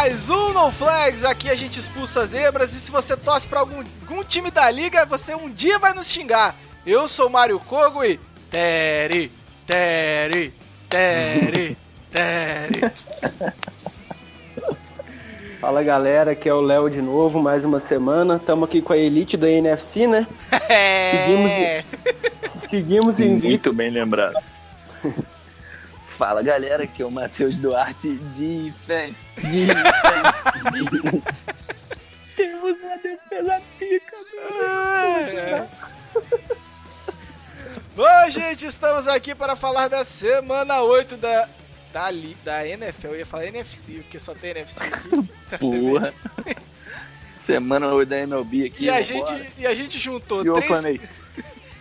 Mais um No Flags. Aqui a gente expulsa zebras e se você torce pra algum, algum time da liga, você um dia vai nos xingar. Eu sou o Mário Kogo e. Teri, Teri, Teri, Teri. Fala galera, aqui é o Léo de novo, mais uma semana. Estamos aqui com a elite da NFC, né? É. Seguimos invicto. Muito bem lembrado. Fala galera, aqui é o Matheus Duarte de Defense. Defense. Temos uma defesa pica, É. Bom, gente, estamos aqui para falar da semana 8 da, da, li- da NFL. Eu ia falar NFC, porque só tem NFC aqui. Tá Porra. Semana 8 da MLB aqui. E a, gente, e a gente juntou E três?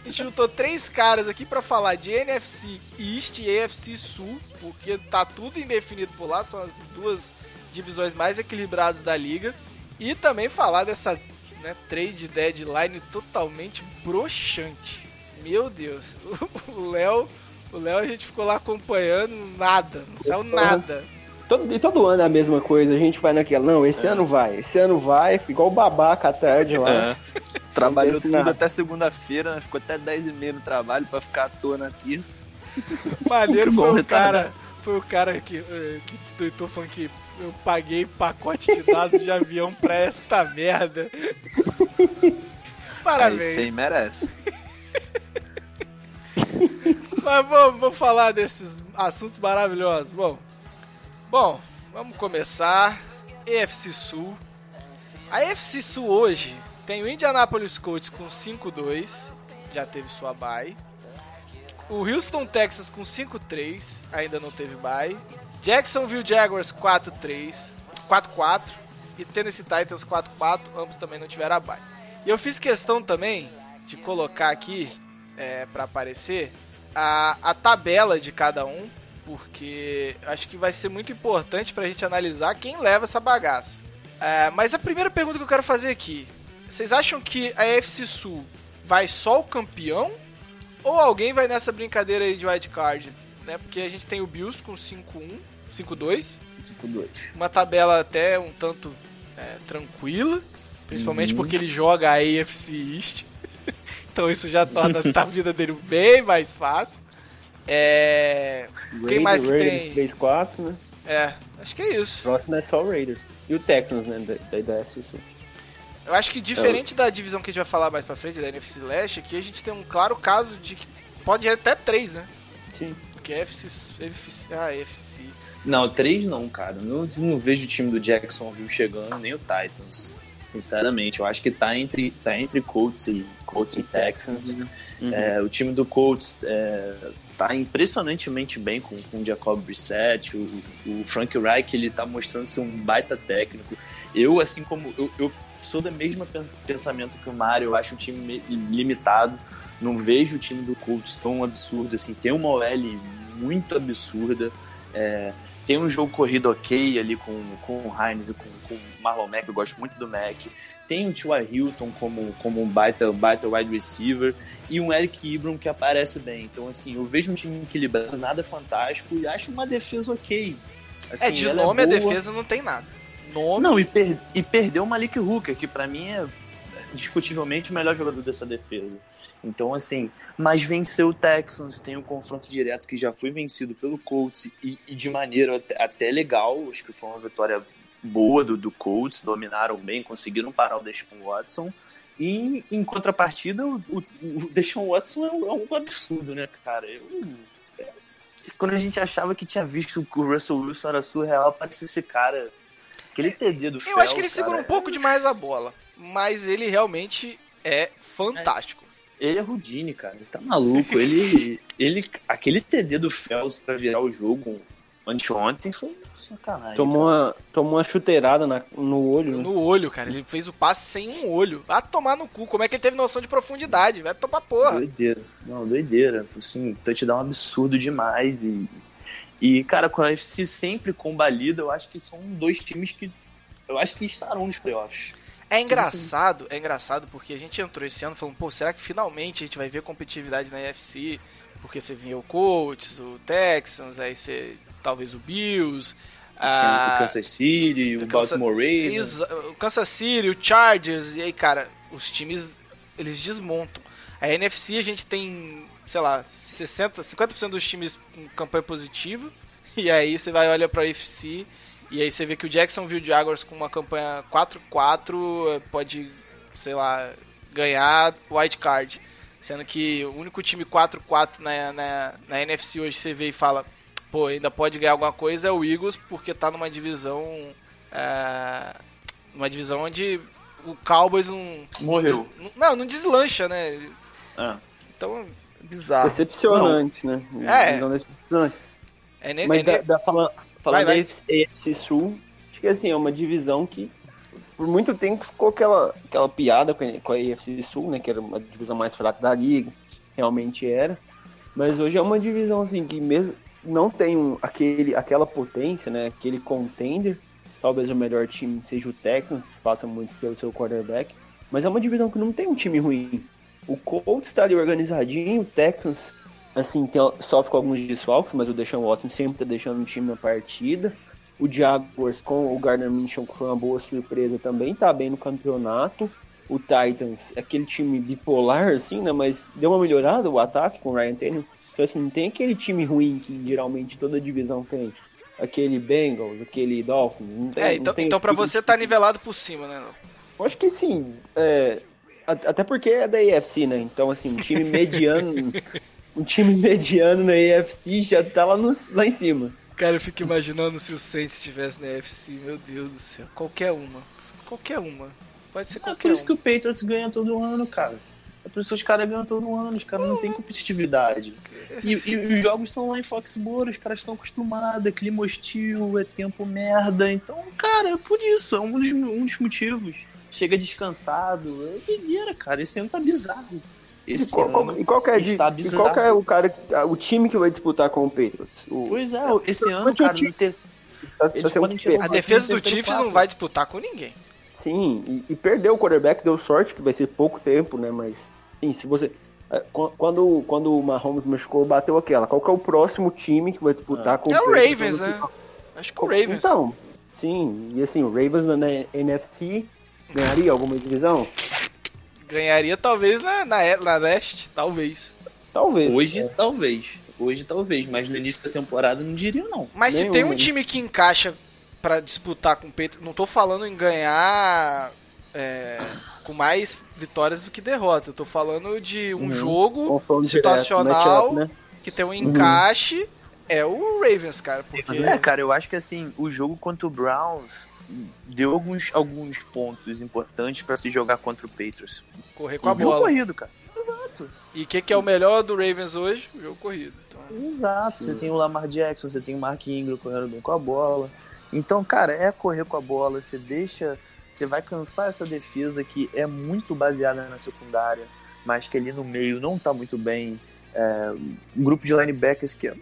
A gente juntou três caras aqui pra falar de NFC East e AFC Sul, porque tá tudo indefinido por lá, são as duas divisões mais equilibradas da liga. E também falar dessa né, trade deadline totalmente broxante. Meu Deus, o Léo, o Léo a gente ficou lá acompanhando nada, não saiu nada. Todo, e todo ano é a mesma coisa, a gente vai naquela, não, esse ano vai, esse ano vai, igual o babaca à tarde lá. É. Trabalhou tudo nada. até segunda-feira, né? ficou até 10 e meia no trabalho pra ficar à toa na terça. Maneiro Que foi bom, o cara, retardado. foi o cara que, eh, que tweetou falando que eu paguei pacote de dados de avião pra esta merda. Aí Parabéns. sem merece. Mas vamos, vamos falar desses assuntos maravilhosos. Bom, bom, vamos começar. EFC Sul. A EFC Sul hoje tem o Indianapolis Colts com 5-2, já teve sua bye. O Houston Texas com 5-3, ainda não teve bye. Jacksonville Jaguars 4-3, 4-4 e Tennessee Titans 4-4, ambos também não tiveram a bye. E eu fiz questão também de colocar aqui é, para aparecer a, a tabela de cada um, porque acho que vai ser muito importante pra gente analisar quem leva essa bagaça. É, mas a primeira pergunta que eu quero fazer aqui: vocês acham que a FC Sul vai só o campeão? Ou alguém vai nessa brincadeira aí de wildcard? Né? Porque a gente tem o Bills com 5-1, 5-2, 5-2. uma tabela até um tanto é, tranquila, principalmente Uhum. porque ele joga a AFC East. então isso já torna a vida dele bem mais fácil. É, Quem mais que Raiders tem? 3-4, né? é, acho que é isso. Próximo é só o Raiders. E o Texans, né, da, da NFC Sul. Eu acho que diferente da divisão que a gente vai falar mais pra frente, da NFC Leste, aqui a gente tem um claro caso de que pode ir até três, né? Sim. Porque é FC, FC, ah, FC. Não, três não, cara. Não, não vejo o time do Jacksonville chegando, nem o Titans. Sinceramente, eu acho que tá entre, tá entre Colts e, Colts e Texans. É, o time do Colts é, tá impressionantemente bem com, com o Jacob Brissett. O, o Frank Reich, ele tá mostrando ser um baita técnico. Eu, assim como... Eu, eu sou do mesmo pens- pensamento que o Mário. Eu acho o time me- limitado. Não vejo o time do Colts tão absurdo, assim. Tem uma OL muito absurda. É, tem um jogo corrido ok ali com, com o Hines e com, com o Marlon Mack, eu gosto muito do Mack. Tem o T.Y. Hilton como, como um baita, baita wide receiver e um Eric Ibram que aparece bem. Então, assim, eu vejo um time equilibrado, nada fantástico e acho uma defesa ok. Assim, é, de nome a boa. defesa não tem nada. Nome. Não, e, per- e perdeu o Malik Hooker, que pra mim é discutivelmente o melhor jogador dessa defesa. Então, assim, mas venceu o Texans, tem um confronto direto que já foi vencido pelo Colts e, e de maneira até, até legal. Acho que foi uma vitória boa do, do Colts, dominaram bem, conseguiram parar o Deshaun Watson. E em contrapartida, o, o, o Deshaun Watson é um, é um absurdo, né, cara? Eu, quando a gente achava que tinha visto que o Russell Wilson era surreal, aparece esse cara Aquele TD do Eu Fells, acho que ele segura cara, um pouco demais a bola, mas ele realmente é fantástico. Ele é Rudine, cara. Ele tá maluco. Ele, ele, aquele TD do Fells pra virar o jogo anteontem foi sacanagem. Tomou cara. uma, tomou uma chuteirada na- no olho, né? No olho, cara. Ele fez o passe sem um olho. Vai tomar no cu. Como é que ele teve noção de profundidade? Vai tomar porra. Doideira. Não, doideira. Assim, touchdown absurdo demais. E, e cara, com a UFC sempre combalida, eu acho que são dois times que. Eu acho que estarão nos playoffs. É engraçado, é engraçado porque a gente entrou esse ano falando, pô, será que finalmente a gente vai ver competitividade na UFC? Porque você vinha o Colts, o Texans, aí você talvez o Bills, a- o Kansas City, o o Kansas- Baltimore Ravens. O Kansas City, o Chargers, e aí, cara, os times eles desmontam. A NFC a gente tem, sei lá, 60, 50% dos times com campanha positiva, e aí você vai olhar pra UFC e aí você vê que o Jacksonville Jaguars com uma campanha 4-4 eh, pode, sei lá, ganhar wild card. Sendo que o único time 4-4 na, na, na NFC hoje você vê e fala, pô, ainda pode ganhar alguma coisa é o Eagles, porque tá numa divisão. É, numa divisão onde o Cowboys não. Morreu. Não, não deslancha, né? Ah. Então, bizarro. Decepcionante, né? É. Decepcionante. É, ne- Mas é da, ne- da, falando, falando Vai, vai. da AFC, Sul, acho que assim, é uma divisão que por muito tempo ficou aquela, aquela piada com a, com a AFC Sul, né? Que era uma divisão mais fraca da liga, realmente era. Mas hoje é uma divisão assim que mesmo não tem um, aquele, aquela potência, né? Aquele contender. Talvez o melhor time seja o Texans, que passa muito pelo seu quarterback. Mas é uma divisão que não tem um time ruim. O Colts tá ali organizadinho, o Texans, assim, tem, sofre com alguns desfalques, mas o Deshaun Watson sempre tá deixando o time na partida. O Jaguars com o Gardner Minshew, que foi uma boa surpresa, também tá bem no campeonato. O Titans, aquele time bipolar, assim, né? Mas deu uma melhorada o ataque com o Ryan Tannehill. Então, assim, não tem aquele time ruim que geralmente toda divisão tem. Aquele Bengals, aquele Dolphins. Tem, É, então, tem então pra você tá nivelado por cima, né? eu acho que sim. É, até porque é da AFC, né? Então, assim, um time mediano. Um time mediano na AFC já tá lá, no- lá em cima. Cara, eu fico imaginando se o Saints estivesse na UFC, meu Deus do céu. Qualquer uma. Qualquer uma. Pode ser É qualquer por isso uma. que o Patriots ganha todo ano, cara. É por isso que os caras ganham todo ano, os caras não têm competitividade. E, e os jogos são lá em Foxborough, os caras estão acostumados, é clima hostil, é tempo merda. Então, cara, é por isso, é um dos, um dos motivos. Chega descansado, é doideira, cara. Esse ano tá bizarro. E Esse qual, qual- ano e qual que é, está e qual que é o cara, o time que vai disputar com o Patriots? O, Pois é, esse ano, o cara, time- ter... tá, tá. A defesa do Chiefs não vai disputar com ninguém. Sim, e, e perdeu o quarterback, deu sorte que vai ser pouco tempo, né? Mas, sim, se você. é, qu- Quando, quando o Mahomes machucou, bateu aquela. Qual que é o próximo time que vai disputar com É o Patriots? Ravens, né? Acho que o Ravens. Então, sim, e assim, o Ravens na, na NFC ganharia alguma divisão? Ganharia talvez na, na, na leste, talvez. Talvez. Hoje, talvez. Hoje, talvez. Mas no início da temporada, não diria não. Mas se tem um né? time que encaixa pra disputar com o Patriots, não tô falando em ganhar é, com mais vitórias do que derrota. Eu tô falando de um Uhum. jogo direto, situacional matchup, né? que tem um encaixe. É o Ravens, cara. Porque É, cara, eu acho que assim, o jogo contra o Browns deu alguns, alguns pontos importantes pra se jogar contra o Patriots. correr com a O jogo bola. corrido, cara. Exato. E o que, que é o melhor do Ravens hoje? O jogo corrido. Então, Exato. Você tem o Lamar Jackson, você tem o Mark Ingram correndo bem com a bola. Então, cara, é correr com a bola, você deixa. Você vai cansar essa defesa que é muito baseada na secundária, mas que ali no meio não tá muito bem. É, um grupo de linebackers que é.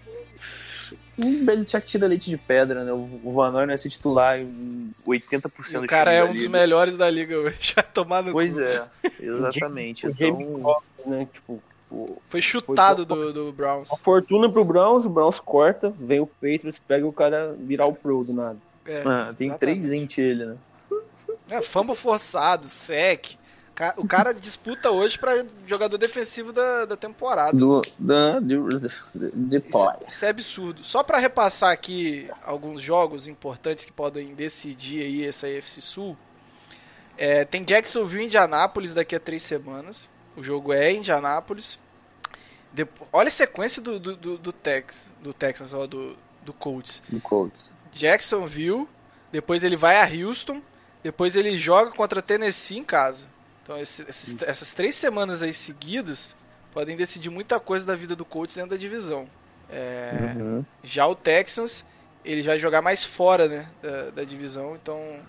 Um Belichick tira leite de pedra, né? O Van Noy vai ser titular em 80% e do o cara é um dos liga. melhores da liga hoje. Tomar no Pois cu. é, exatamente. O Então, né? Tipo, o- Foi chutado do, do Browns. uma fortuna pro Browns, o Browns corta, vem o Patriots, pega o cara virar o pro do nada. É, ah, tem exatamente. três int ele, né? É, fumble forçado, sec. Ca- O cara disputa hoje pra jogador defensivo da, da temporada. Do, da, do, de Isso, é- isso é absurdo. Só pra repassar aqui alguns jogos importantes que podem decidir aí essa AFC Sul. É, tem Jacksonville e Indianápolis daqui a três semanas. O jogo é em Indianápolis. Olha a sequência do, do, do, do Tex, do Texans, ó, do, do Colts. do Colts. Jacksonville, depois ele vai a Houston, depois ele joga contra Tennessee em casa. Então esse- esses- essas três semanas aí seguidas podem decidir muita coisa da vida do Colts dentro da divisão. É, Uhum. Já o Texans, ele vai jogar mais fora né, da, da divisão, então.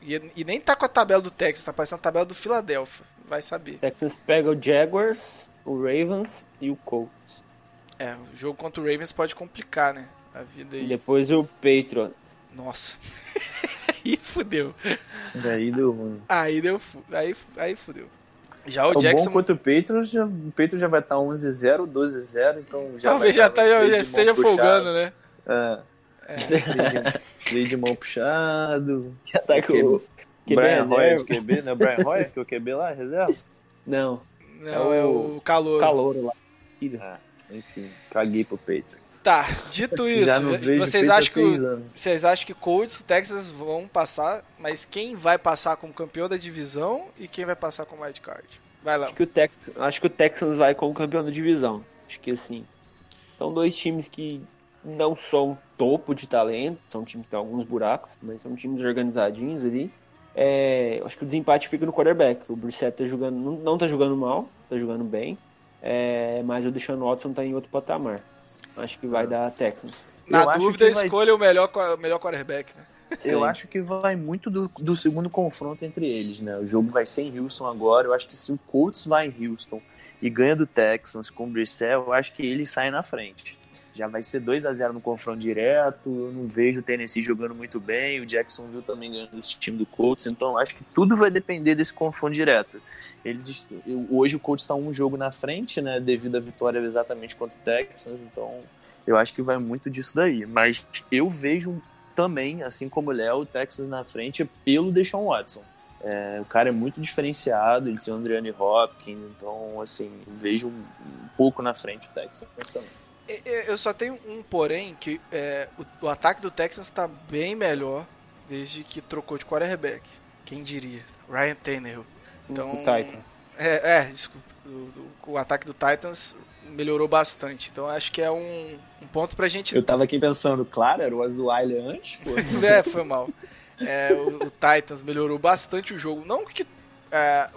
E, e nem tá com a tabela do Texas, tá parecendo a tabela do Philadelphia. Vai saber. Texans pega o Jaguars, o Ravens e o Colts. É, o jogo contra o Ravens pode complicar, né? A vida E aí. depois o Patriots. Nossa. aí fudeu. Daí deu ruim. Aí deu. Aí, aí fudeu. Já O, o Jackson. bom contra o Patriots, já, o Patriots já vai estar 11-0, 12-0, então já talvez vai já, tá já mão esteja folgando, né? É. Freio de mão puxado. Já tá com o QB Brian Roy é de. QB, né? Brian Roy, que é o QB lá, reserva? Não, Não, é É o, o calor. calor lá. Ah, enfim, caguei pro Patriots. Tá, dito isso, vocês acham, que vocês acham que Colts e Texas vão passar, mas quem vai passar como campeão da divisão e quem vai passar como wild card? Vai lá. Acho que, o Tex, acho que o Texans vai como campeão da divisão. Acho que assim. São dois times que não são topo de talento, são times que têm alguns buracos, mas são times organizadinhos ali. É, acho que o desempate fica no quarterback. O Brissett tá jogando, não, não tá jogando mal, tá jogando bem. É, mas o Deshaun Watson tá em outro patamar. Acho que vai dar Texans. Na Eu acho dúvida, vai- escolha o melhor, o melhor quarterback, né? Eu Sim. acho que vai muito do, do segundo confronto entre eles, né? O jogo vai ser em Houston agora. Eu acho que se o Colts vai em Houston e ganha do Texans com o Brissel, eu acho que eles saem na frente. Já vai ser 2 a 0 no confronto direto. Eu não vejo o Tennessee jogando muito bem. O Jacksonville também ganhando esse time do Colts. Então eu acho que tudo vai depender desse confronto direto. Eles hoje o Colts está um jogo na frente, né? Devido à vitória exatamente contra o Texans. Então eu acho que vai muito disso daí. Mas eu vejo também, assim como o Léo, o Texas na frente pelo Deshaun Watson. É, o cara é muito diferenciado, ele tem o Andriane Hopkins, então, assim, vejo um, pouco na frente o Texas também. Eu só tenho um porém, que é, o, o ataque do Texans tá bem melhor desde que trocou de quarterback. Quem diria? Ryan Tannehill. Então, O Titan. É, é desculpa. O, o- o ataque do Titans melhorou bastante. Então acho que é um, um ponto pra gente. Eu tava aqui pensando, claro, era o Azuaile antes, pô. É, foi mal. É, o, o Titans melhorou bastante o jogo. Não que. é,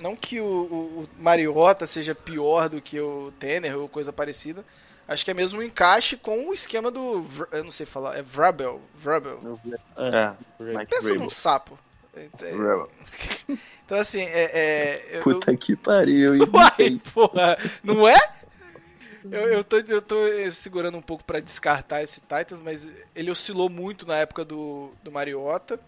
não que o, o, o Mariota seja pior do que o Tanner ou coisa parecida. Acho que é mesmo um encaixe com o esquema do. Eu não sei falar. É Vrabel. Vrabel. É, Mike Pensa Vrabel. num sapo. Vrabel. Então assim, é. é eu- Puta que pariu. e Uai, porra, não é? Eu, eu, tô, eu tô segurando um pouco pra descartar esse Titans, mas ele oscilou muito na época do, do Mariota,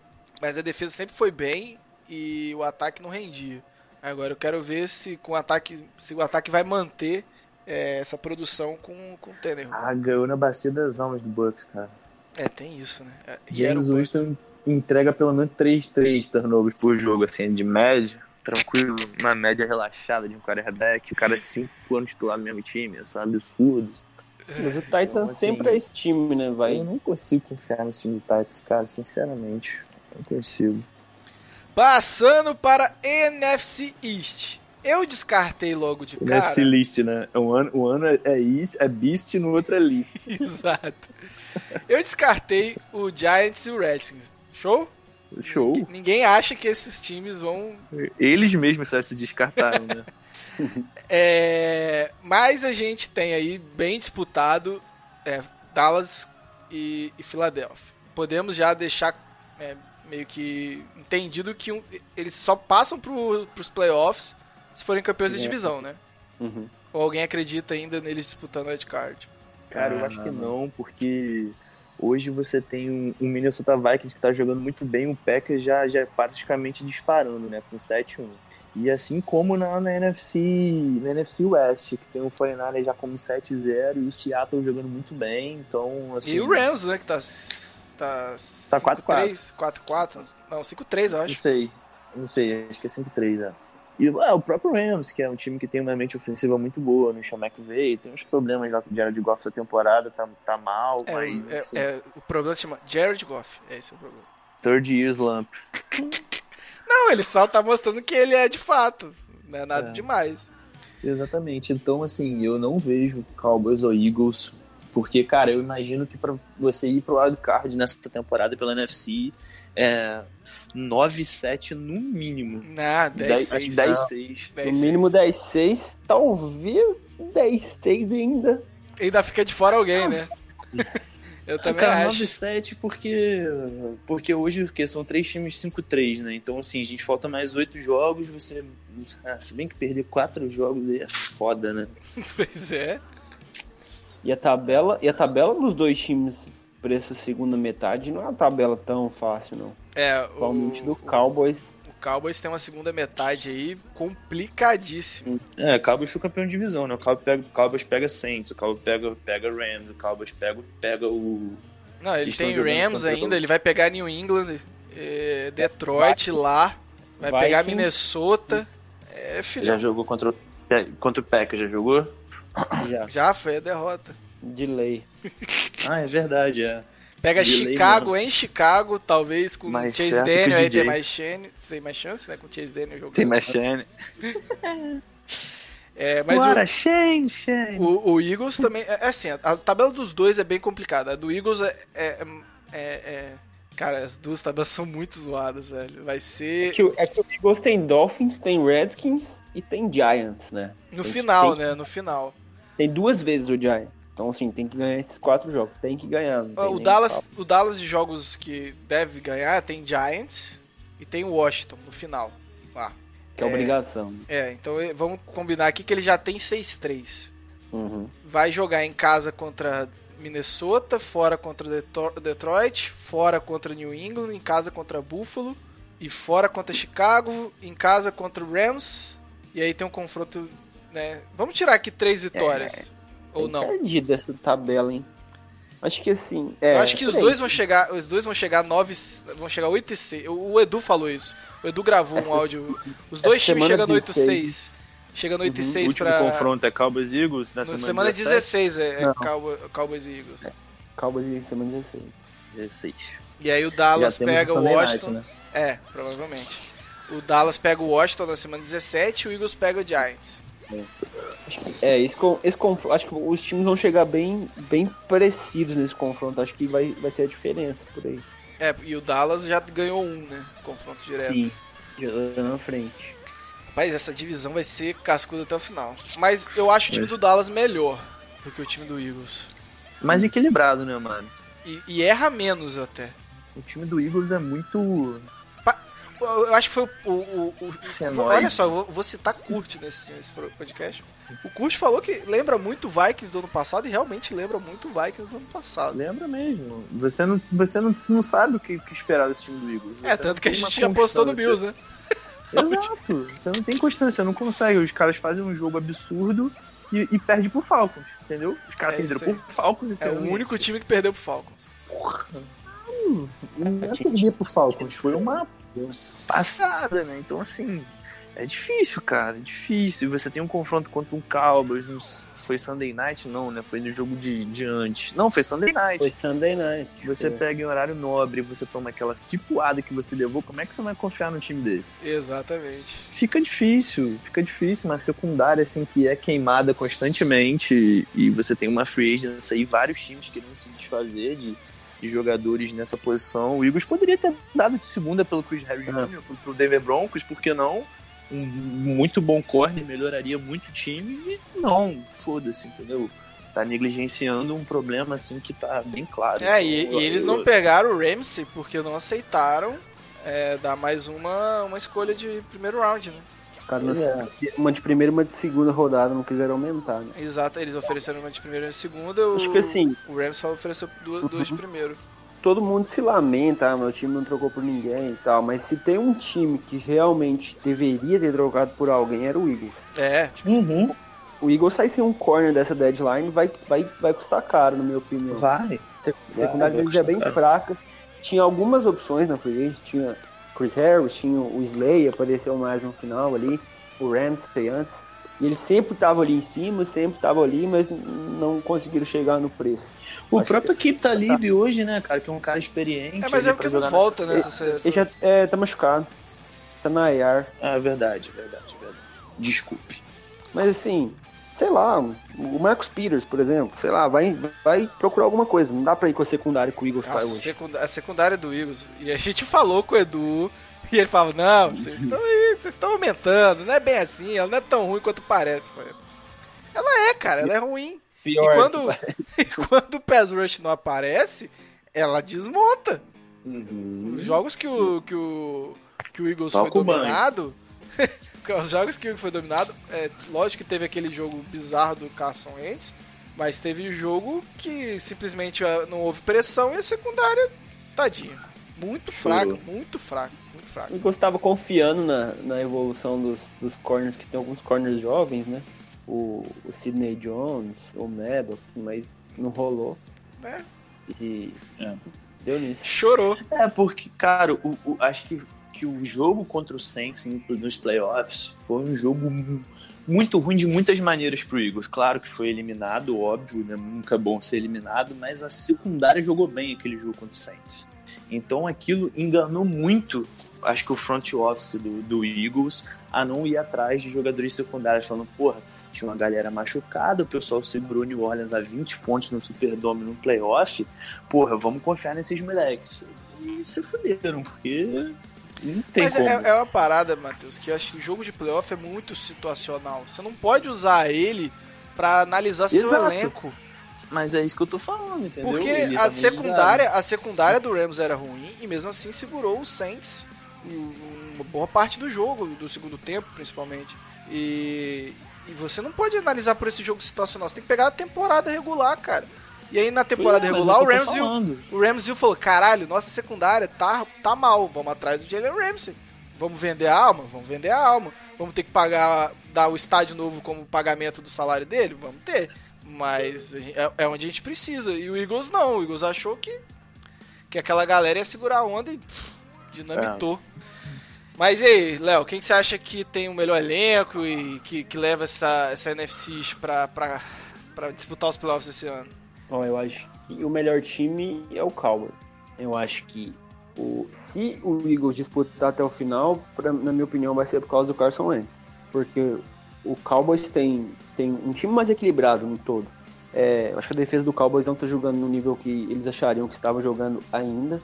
mas a defesa sempre foi bem e o ataque não rendia. Agora eu quero ver se com o ataque, se o ataque vai manter é, essa produção com, com o Tanner. Ah, ganhou na bacia das almas do Bucks, cara. É, tem isso, né? É, e James. Winston entrega pelo menos 3, 3 turnovers por jogo, assim, de média. Tranquilo, uma média relaxada de um quarterback. O cara é 5 anos titular no mesmo time, isso é um absurdo. Mas o Titan Então, assim, sempre é esse time, né? Vai. Eu não consigo confiar nesse time do Titans, cara, sinceramente. Não consigo. Passando para NFC East. Eu descartei logo de O cara. NFC List, né? Um ano, um ano é, é, East, é Beast, no outro é List. Exato. Eu descartei o Giants e o Redskins. Show? Show. Ninguém acha que esses times vão. Eles mesmos só se descartaram, né? É... Mas a gente tem aí bem disputado é, Dallas e, e Filadélfia. Podemos já deixar é, meio que entendido que um- eles só passam pro, pros playoffs se forem campeões de É. divisão, né? Uhum. Ou alguém acredita ainda neles disputando o card? Cara, eu acho que não, porque hoje você tem um, um Minnesota Vikings que tá jogando muito bem, o Packers já, já é praticamente disparando, né? Com 7-1. E assim como na, na NFC na NFC West, que tem o 49 já como 7-0 e o Seattle jogando muito bem, então assim... E o Rams, né? Que tá. Tá, Tá 4-3, 4-4. Não, 5-3, eu Não acho. sei, não sei, acho que é 5-3, né? E ah, o próprio Rams, que é um time que tem uma mente ofensiva muito boa, no Sean McVay, tem uns problemas lá com o Jared Goff essa temporada, tá, tá mal, É, mas é- assim, é- o problema se chama Jared Goff. É esse o problema. third year slump. Não, ele só tá mostrando que ele é de fato. Não é nada É. demais. Exatamente. Então, assim, eu não vejo Cowboys ou Eagles Porque, cara, eu imagino que pra você ir pro wildcard nessa temporada pela NFC é 9-7 no mínimo. Ah, 10, 10, acho que 6. 10-6. No mínimo 10-6, talvez 10-6 ainda. Ainda fica de fora alguém, né? Eu também Cara, acho. 9-7 porque, porque hoje porque são três times 5-3, né? Então, assim, a gente falta mais oito jogos. Você. Ah, se bem que perder quatro jogos aí é foda, né? Pois é. E a tabela, e a tabela dos dois times pra essa segunda metade não é uma tabela tão fácil, não. É, Principalmente o, do Cowboys. o Cowboys tem uma segunda metade aí complicadíssima. É, o Cowboys foi campeão de divisão, né? O Cowboys pega, o Cowboys pega Saints, o Cowboys pega, pega Rams, o Cowboys pega, pega o. Não, ele tem Rams ainda, ele vai pegar New England, eh, Detroit lá, vai Vikings. pegar Minnesota. É, Já filhão, jogou contra o, contra o Packers, já jogou? Já, já foi a derrota. Delay. Ah, é verdade, é. Pega Delay Chicago em Chicago, talvez com Mais Chase que Daniel, aí tem mais chance, tem mais chance, né, com Chase Daniel jogando. Tem mais chance. É, mas o- Bora, Shane, Shane. O, o Eagles também. É é assim, a, a tabela dos dois é bem complicada. A do Eagles é. é- é- é- cara, as duas tabelas são muito zoadas, velho. Vai É ser que, o- é que o Eagles tem Dolphins, tem Redskins e tem Giants, né? no tem- final, tem- né? No final. Tem duas vezes o Giants. Então, assim, tem que ganhar esses quatro jogos. Tem que ganhar. tem O Dallas, papo. o Dallas de jogos que deve ganhar tem Giants e tem Washington no final. Lá. Que é obrigação. É, então eh, vamos combinar aqui que ele já tem 6-3. Uhum. Vai jogar em casa contra Minnesota, fora contra Detro- Detroit, fora contra New England, em casa contra Buffalo e fora contra Chicago, em casa contra Rams. E aí tem um confronto, né? Vamos tirar aqui três vitórias. Ou não? perdida essa tabela, hein? Acho que assim. É, Eu acho que os dois vão chegar, os dois vão chegar 9, vão chegar 8 e 6. O o Edu falou isso. O Edu gravou um Essa- áudio. Os dois times chegam no 8 e 16. 6. Chega no 8 e Uhum. 6 o último pra confronto é Cowboys e Eagles na na semana, semana 16 é, é Não. Cowboy- Cowboys e Eagles. Cowboys em semana 16. 16. E aí o Dallas pega o Sunday Night, Washington. né? É, provavelmente. O Dallas pega o Washington na semana 17 e o Eagles pega o Giants. É, esse, esse confronto. Acho que os times vão chegar bem, bem parecidos nesse confronto. Acho que vai, vai ser a diferença por aí. É, e o Dallas já ganhou um, né? Confronto direto. Sim. Já na frente. Mas essa divisão vai ser cascuda até o final. Mas eu acho o time do Dallas melhor do que o time do Eagles. Mais equilibrado, né, mano? E, e erra menos até. O time do Eagles é muito. Eu acho que foi o. o, o- o- olha só, eu vou, citar Kurt nesse, nesse podcast. O Kurt falou que lembra muito o Vikings do ano passado e realmente lembra muito o Vikings do ano passado. Lembra mesmo. Você não, você não, não sabe o que, que esperar desse time do Eagles. É, Você tanto que a não gente já postou no. Bills, né? Exato. Você não tem constância, você não consegue. Os caras fazem um jogo absurdo e, e perde pro Falcons, entendeu? Os caras É perderam pro Falcons e É são o único time que perdeu pro Falcons. Não é perder pro Falcons, foi uma passada, né? Então, assim, é difícil, cara, é difícil. E você tem um confronto contra um Cowboys, não foi Sunday Night? Não, né? Foi no jogo de, de antes. Não, foi Sunday Night. Foi Sunday Night. Você É. pega em horário nobre, você toma aquela cipuada que você levou, como é que você vai confiar num time desse? Exatamente. Fica difícil, fica difícil, uma secundária assim que é queimada constantemente e você tem uma free agency aí, vários times querendo se desfazer de, de jogadores nessa posição. O Eagles poderia ter dado de segunda pelo Chris Harris Ah. Jr., pro, pro Denver Broncos, por que não? Um muito bom corner, melhoraria muito o time e não, foda-se, entendeu? Tá negligenciando um problema assim que tá bem claro. É, e, Então, e eles eu- não pegaram o Ramsey porque não aceitaram é, dar mais uma, uma escolha de primeiro round, né? Os caras, É. uma de primeira e uma de segunda rodada, não quiseram aumentar, né? Exato, eles ofereceram uma de primeiro e uma de segunda. O, Acho que assim, o Rams só ofereceu duas, duas de primeiro. todo mundo se lamenta, ah, meu time não trocou por ninguém e tal, mas se tem um time que realmente deveria ter trocado por alguém, era o Eagles. É, Uhum, O Eagles sai sem um corner dessa deadline, vai, vai, vai custar caro, na minha opinião. vai. A secundária vai deles é bem custar. fraca. Tinha algumas opções na free agent, tinha Chris Harris, tinha o Slay, apareceu mais no final ali, o Ramsey antes. E eles sempre estavam ali em cima, sempre estavam ali, mas não conseguiram chegar no preço. O Acho próprio Keep Talib hoje, né, cara, que é um cara experiente. é mas é porque não volta, né? nessa- Essa, essa- Ele já é, tá machucado, tá na IR. Ah, verdade, verdade, verdade. Desculpe. Mas assim, sei lá, o Marcus Peters, por exemplo, sei lá, vai, vai procurar alguma coisa. Não dá pra ir com a secundária que o Eagles faz hoje. secunda- a secundária do Eagles. E a gente falou com o Edu. E ele falava, não, vocês estão aí, vocês estão aumentando, não é bem assim, ela não é tão ruim quanto parece. Ela é, cara, ela é ruim. Pior. E quando, e quando o Pass Rush não aparece, ela desmonta. Uhum. Os jogos que o, que o, que o Eagles Toca foi dominado. os jogos que foi dominado, é, lógico que teve aquele jogo bizarro do Carson Wentz, mas teve jogo que simplesmente ah, não houve pressão e a secundária, tadinha. Muito fraca, Chorou. muito fraca, muito fraca. O Eagles tava confiando na, na evolução dos, dos corners, que tem alguns corners jovens, né? O, o Sidney Jones, o Maddox, mas não rolou. É. E É. deu nisso. Chorou. É, porque, cara, o, o- acho que, que o jogo contra o Saints nos playoffs foi um jogo mu- muito ruim de muitas maneiras pro Eagles. Claro que foi eliminado, óbvio, né? Nunca é bom ser eliminado, mas a secundária jogou bem aquele jogo contra o Saints. Então aquilo enganou muito, acho que o front office do, do Eagles a não ir atrás de jogadores secundários, falando, porra, tinha uma galera machucada, o pessoal segurou New Orleans a 20 pontos no Superdome no playoff, porra, vamos confiar nesses moleques. E se fuderam, porque não tem Mas como. é, é uma parada, Matheus, que eu acho que o jogo de playoff é muito situacional. Você não pode usar ele pra analisar seu Exato. elenco. Mas é isso que eu tô falando, entendeu? Porque Eles a analisaram. secundária, a secundária do Rams era ruim e mesmo assim segurou o Saints uma boa parte do jogo, do segundo tempo principalmente. E, e você não pode analisar por esse jogo situacional, você tem que pegar a temporada regular, cara. E aí na temporada Pois é, regular é o que eu tô Rams viu, falando. o Rams viu e falou: caralho, nossa secundária tá, tá mal, vamos atrás do Jalen Ramsey. Vamos vender a alma? Vamos vender a alma. Vamos ter que pagar, dar o estádio novo como pagamento do salário dele? Vamos ter. Mas gente- é, é onde a gente precisa. E o Eagles não. O Eagles achou que, que aquela galera ia segurar a onda e pff, dinamitou. Mas e aí, Léo, quem que você acha que tem o melhor elenco e que, que leva essa, essa NFC East pra, pra, pra disputar os playoffs esse ano? Ó, eu acho que o melhor time é o Cowboys. Eu acho que o, se o Eagles disputar até o final, pra- na minha opinião, vai ser por causa do Carson Wentz. Porque o Cowboys tem, tem um time mais equilibrado no todo. É, eu acho que a defesa do Cowboys não está jogando no nível que eles achariam que estava jogando ainda.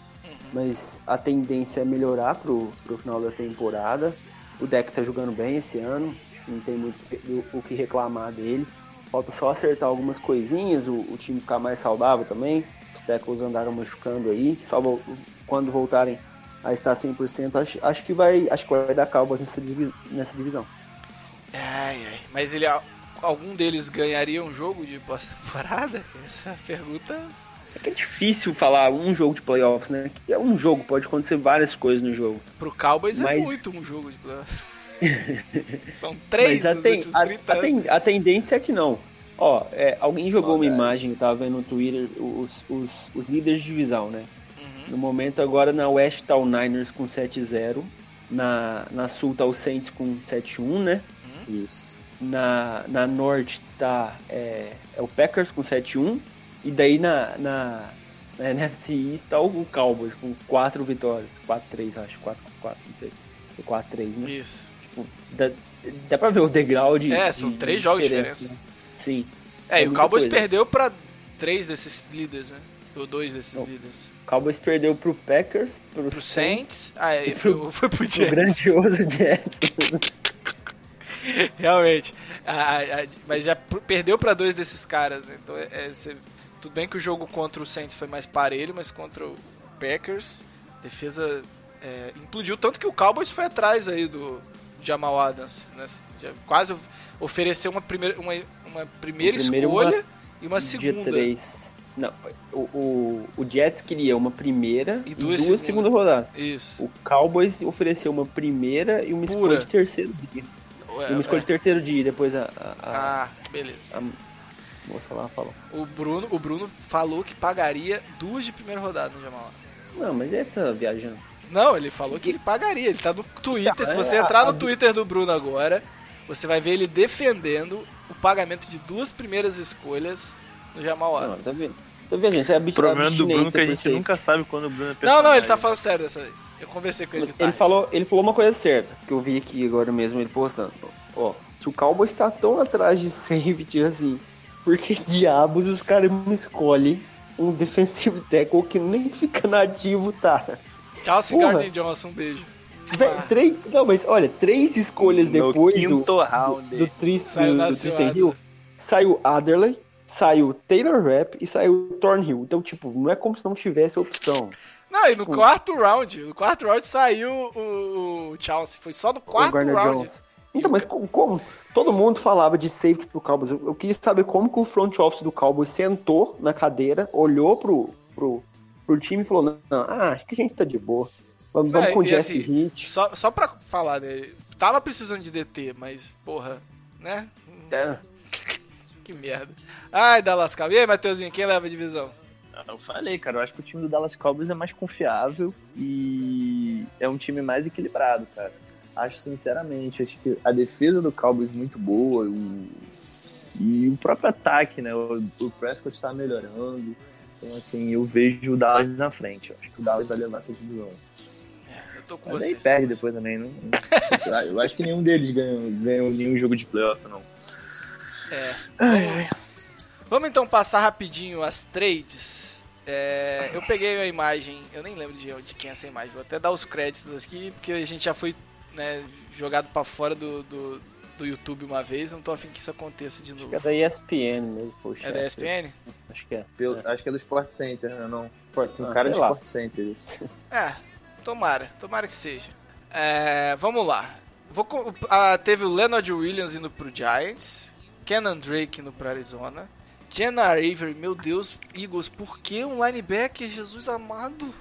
Mas a tendência é melhorar pro, pro final da temporada. O deck tá jogando bem esse ano. Não tem muito o- o que reclamar dele. Falta só acertar algumas coisinhas, o, o time ficar mais saudável também. Os tackles andaram machucando aí. Só quando voltarem a estar 100%, acho, acho que vai acho que vai dar Cowboys nessa, divi- nessa divisão. Ai, ai. Mas ele, algum deles ganharia um jogo de pós-temporada? Essa pergunta. É que é difícil falar um jogo de playoffs, né? Que É um jogo, pode acontecer várias coisas no jogo. Pro Cowboys é Mas- muito um jogo de playoffs. São três Mas a, ten- a- 30 a ten- a tendência é que não. Ó, é, alguém jogou uma Maldade. imagem, eu tava vendo no Twitter, os, os, os líderes de divisão, né? Uhum. No momento agora na West tá o Niners com 7-0, na, na Sul tá o Saints com 7-1, né? Isso. Na, na Norte tá é, é o Packers com 7-1, e daí na, na, na NFC East tá o Cowboys com 4 vitórias, 4-3 acho, 4, 4, não sei, 4-3, né? Isso. Dá, dá pra ver o degrau de. É, são de- três de jogos de diferença, né? Sim. É, É e o Cowboys coisa. perdeu pra três desses líderes, né? Ou dois desses Não. líderes. O Cowboys perdeu pro Packers, pro, Pro Saints. Ah, é, E pro- foi, foi pro Jets. grandioso Jets. Realmente. Ah, ah, mas já perdeu pra dois desses caras, né? Então, é, é, cê- tudo bem que o jogo contra o Saints foi mais parelho, mas contra o Packers, defesa é, implodiu. Tanto que o Cowboys foi atrás aí do Jamal Adams. Né? Quase ofereceu uma primeira, uma, uma primeira Uma escolha e uma segunda. 3. Não, o, o, o Jets queria uma primeira E e duas duas, segundas. rodadas. Isso. O Cowboys ofereceu uma primeira e uma Pura. escolha de terceiro dia. É, E uma escolha de terceiro dia, depois a, a, a Ah, beleza. a moça lá falou. O Bruno, o Bruno falou que pagaria duas de primeira rodada no Jamal. Não, mas ele tá viajando. Não, ele falou que ele pagaria. Ele tá no Twitter. Se você entrar no Twitter do Bruno agora, você vai ver ele defendendo o pagamento de duas primeiras escolhas no Jamal Não, Adams. tá vendo? Tá vendo? Isso é O problema do Bruno é que a gente nunca sabe quando o Bruno é Não, personagem. não, ele tá falando sério dessa vez. Eu conversei com ele de Ele tarde. falou, ele falou uma coisa certa, que eu vi aqui agora mesmo ele postando. Ó, se o Cowboys tá tão atrás de safety assim, por que diabos os caras não escolhem um defensive tackle que nem fica nativo, tá? Chelsea Porra. Gardner Johnson, um beijo. Vé, três, não, mas olha, três escolhas No depois do, quinto round. do, Tris- Saiu do- na do Seu Tristan Hill, saiu Adderley, saiu Taylor Rapp e saiu Thornhill. Então, tipo, não é como se não tivesse opção. Não, e no Tipo- quarto round, no quarto round saiu o, o Chelsea. Foi só no o quarto Garner round. Jones. Então, mas como, como? Todo mundo falava de safety pro Cowboys. Eu, eu queria saber como que o front office do Cowboys sentou na cadeira, olhou pro, pro, pro time e falou: não, não, ah, acho que a gente tá de boa. Vamos, vamos É, com o Jeff assim, Hit. Só, só pra falar, né? Tava precisando de DT, mas, porra, né? É. Que merda. Ai, Dallas Cowboys. E aí, Mateuzinho, quem leva a divisão? Eu falei, cara, eu acho que o time do Dallas Cowboys é mais confiável e é um time mais equilibrado, cara. Acho sinceramente, acho que a defesa do Cowboys é muito boa o- e o próprio ataque, né? O, o Prescott tá melhorando. Então, assim, eu vejo o Dallas na frente. Eu acho que o Dallas vai levar essa divisão. Eu tô com Mas aí vocês. perde depois também. Não, não- eu acho que nenhum deles ganhou, ganhou nenhum jogo de playoff, não. É. Vamos, vamos então passar rapidinho as trades. É, eu peguei a imagem, eu nem lembro de, de quem é essa imagem, vou até dar os créditos aqui, porque a gente já foi né, jogado pra fora do, do, do YouTube uma vez, não tô afim que isso aconteça de novo. É da ESPN mesmo, poxa. É da ESPN? Acho que é. Pelo- Acho que é do Sport Center, né? Não. Sport- Um ah, cara lá. Sport Center. isso. É, tomara, tomara que seja. É, vamos lá. Vou ah, teve o Leonard Williams indo pro Giants, Kenan Drake indo pro Arizona, Jenna Avery, meu Deus, Eagles, por que um linebacker, Jesus amado?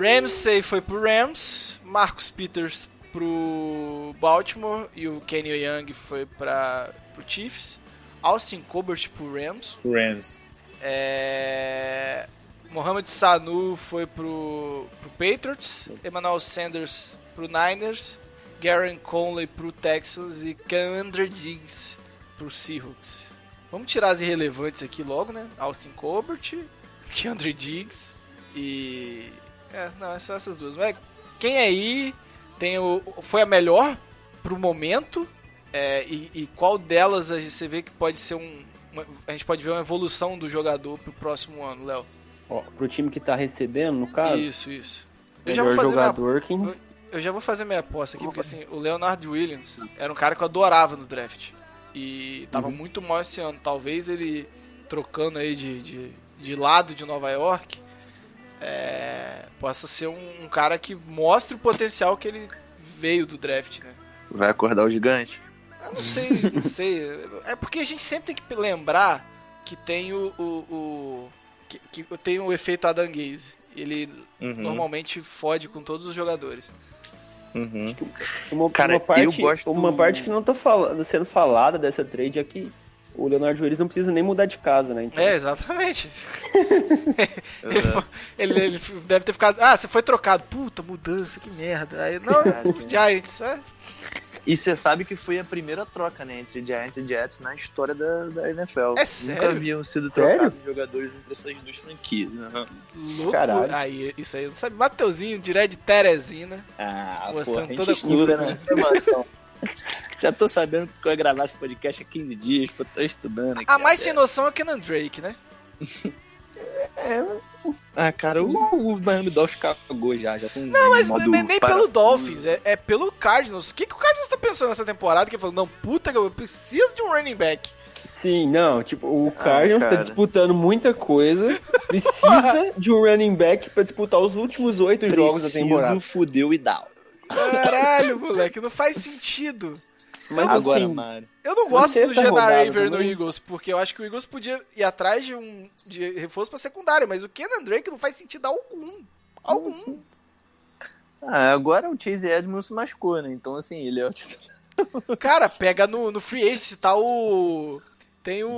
Ramsey foi pro Rams, Marcus Peters pro Baltimore e o Kenny Young foi para pro Chiefs, Austin Colbert pro Rams, Rams. é... Mohamed Sanu foi pro, pro Patriots, Emmanuel Sanders pro Niners, Garen Conley pro Texans e Kendra Diggs pro Seahawks. Vamos tirar as irrelevantes aqui logo, né? Austin Colbert, Kendra Diggs e... É, não, é só essas duas. Mas quem aí tem o, foi a melhor pro momento é, e, e qual delas a gente- você vê que pode ser um... uma- a gente pode ver uma evolução do jogador pro próximo ano, Léo. Ó, pro time que tá recebendo, no caso, Isso, isso. Eu já, vou fazer minha, jogador que... eu já vou fazer minha aposta aqui, porque assim, o Leonard Williams era um cara que eu adorava no draft. E tava muito mal esse ano. Talvez ele trocando aí de, de, de lado de Nova York é, possa ser um, um cara que mostre o potencial que ele veio do draft, né? Vai acordar o gigante? Eu não sei, não sei. É porque a gente sempre tem que lembrar que tem o. o, o- que, que tem o efeito Adam Gaze. Ele Uhum. normalmente fode com todos os jogadores. Uhum. Uma, Cara, uma parte, eu gosto- uma parte que não tá falando, sendo falada dessa trade é que o Leonardo Williams não precisa nem mudar de casa, né? Então, É, exatamente. ele, ele- ele deve ter ficado. Ah, você foi trocado. Puta, mudança, que merda. Aí, não, Giants. É. E você sabe que foi a primeira troca, né, entre Giants e Jets na história da, da NFL. É sério? Nunca haviam sido Sério? trocados jogadores entre essas duas franquias. Uhum. Louco. Caralho. Aí, isso aí eu não sabe. Mateuzinho, direto de Teresina. Ah, Mostrando pô, a gente toda estuda, né? Já tô sabendo que eu ia gravar esse podcast há 15 dias, pô, tô estudando aqui. A mais até. sem noção é o Kenan Drake, né? Ah, cara, o, o Miami Dolphins cagou já, já tem Não, mas modo nem, nem pelo. Dolphins, é, é pelo Cardinals. O que, que o Cardinals tá pensando nessa temporada? Que ele falou, não, puta, eu preciso de um running back. Sim, não, tipo, o Cardinals tá cara. disputando muita coisa, precisa de um running back pra disputar os últimos oito jogos da temporada. Preciso fuder o Idal. Caralho, moleque, não faz sentido. Mas Agora, assim, mano. Eu não gosto do rodada Avery no também. Eagles, porque eu acho que o Eagles podia ir atrás de um de reforço pra secundária, mas o Kenan Drake não faz sentido algum. Algum. Ah, agora o Chase Edmonds se machucou, né? Então, assim, ele é o titular. Cara, pega no, no Free Agent, tá o. Tem o.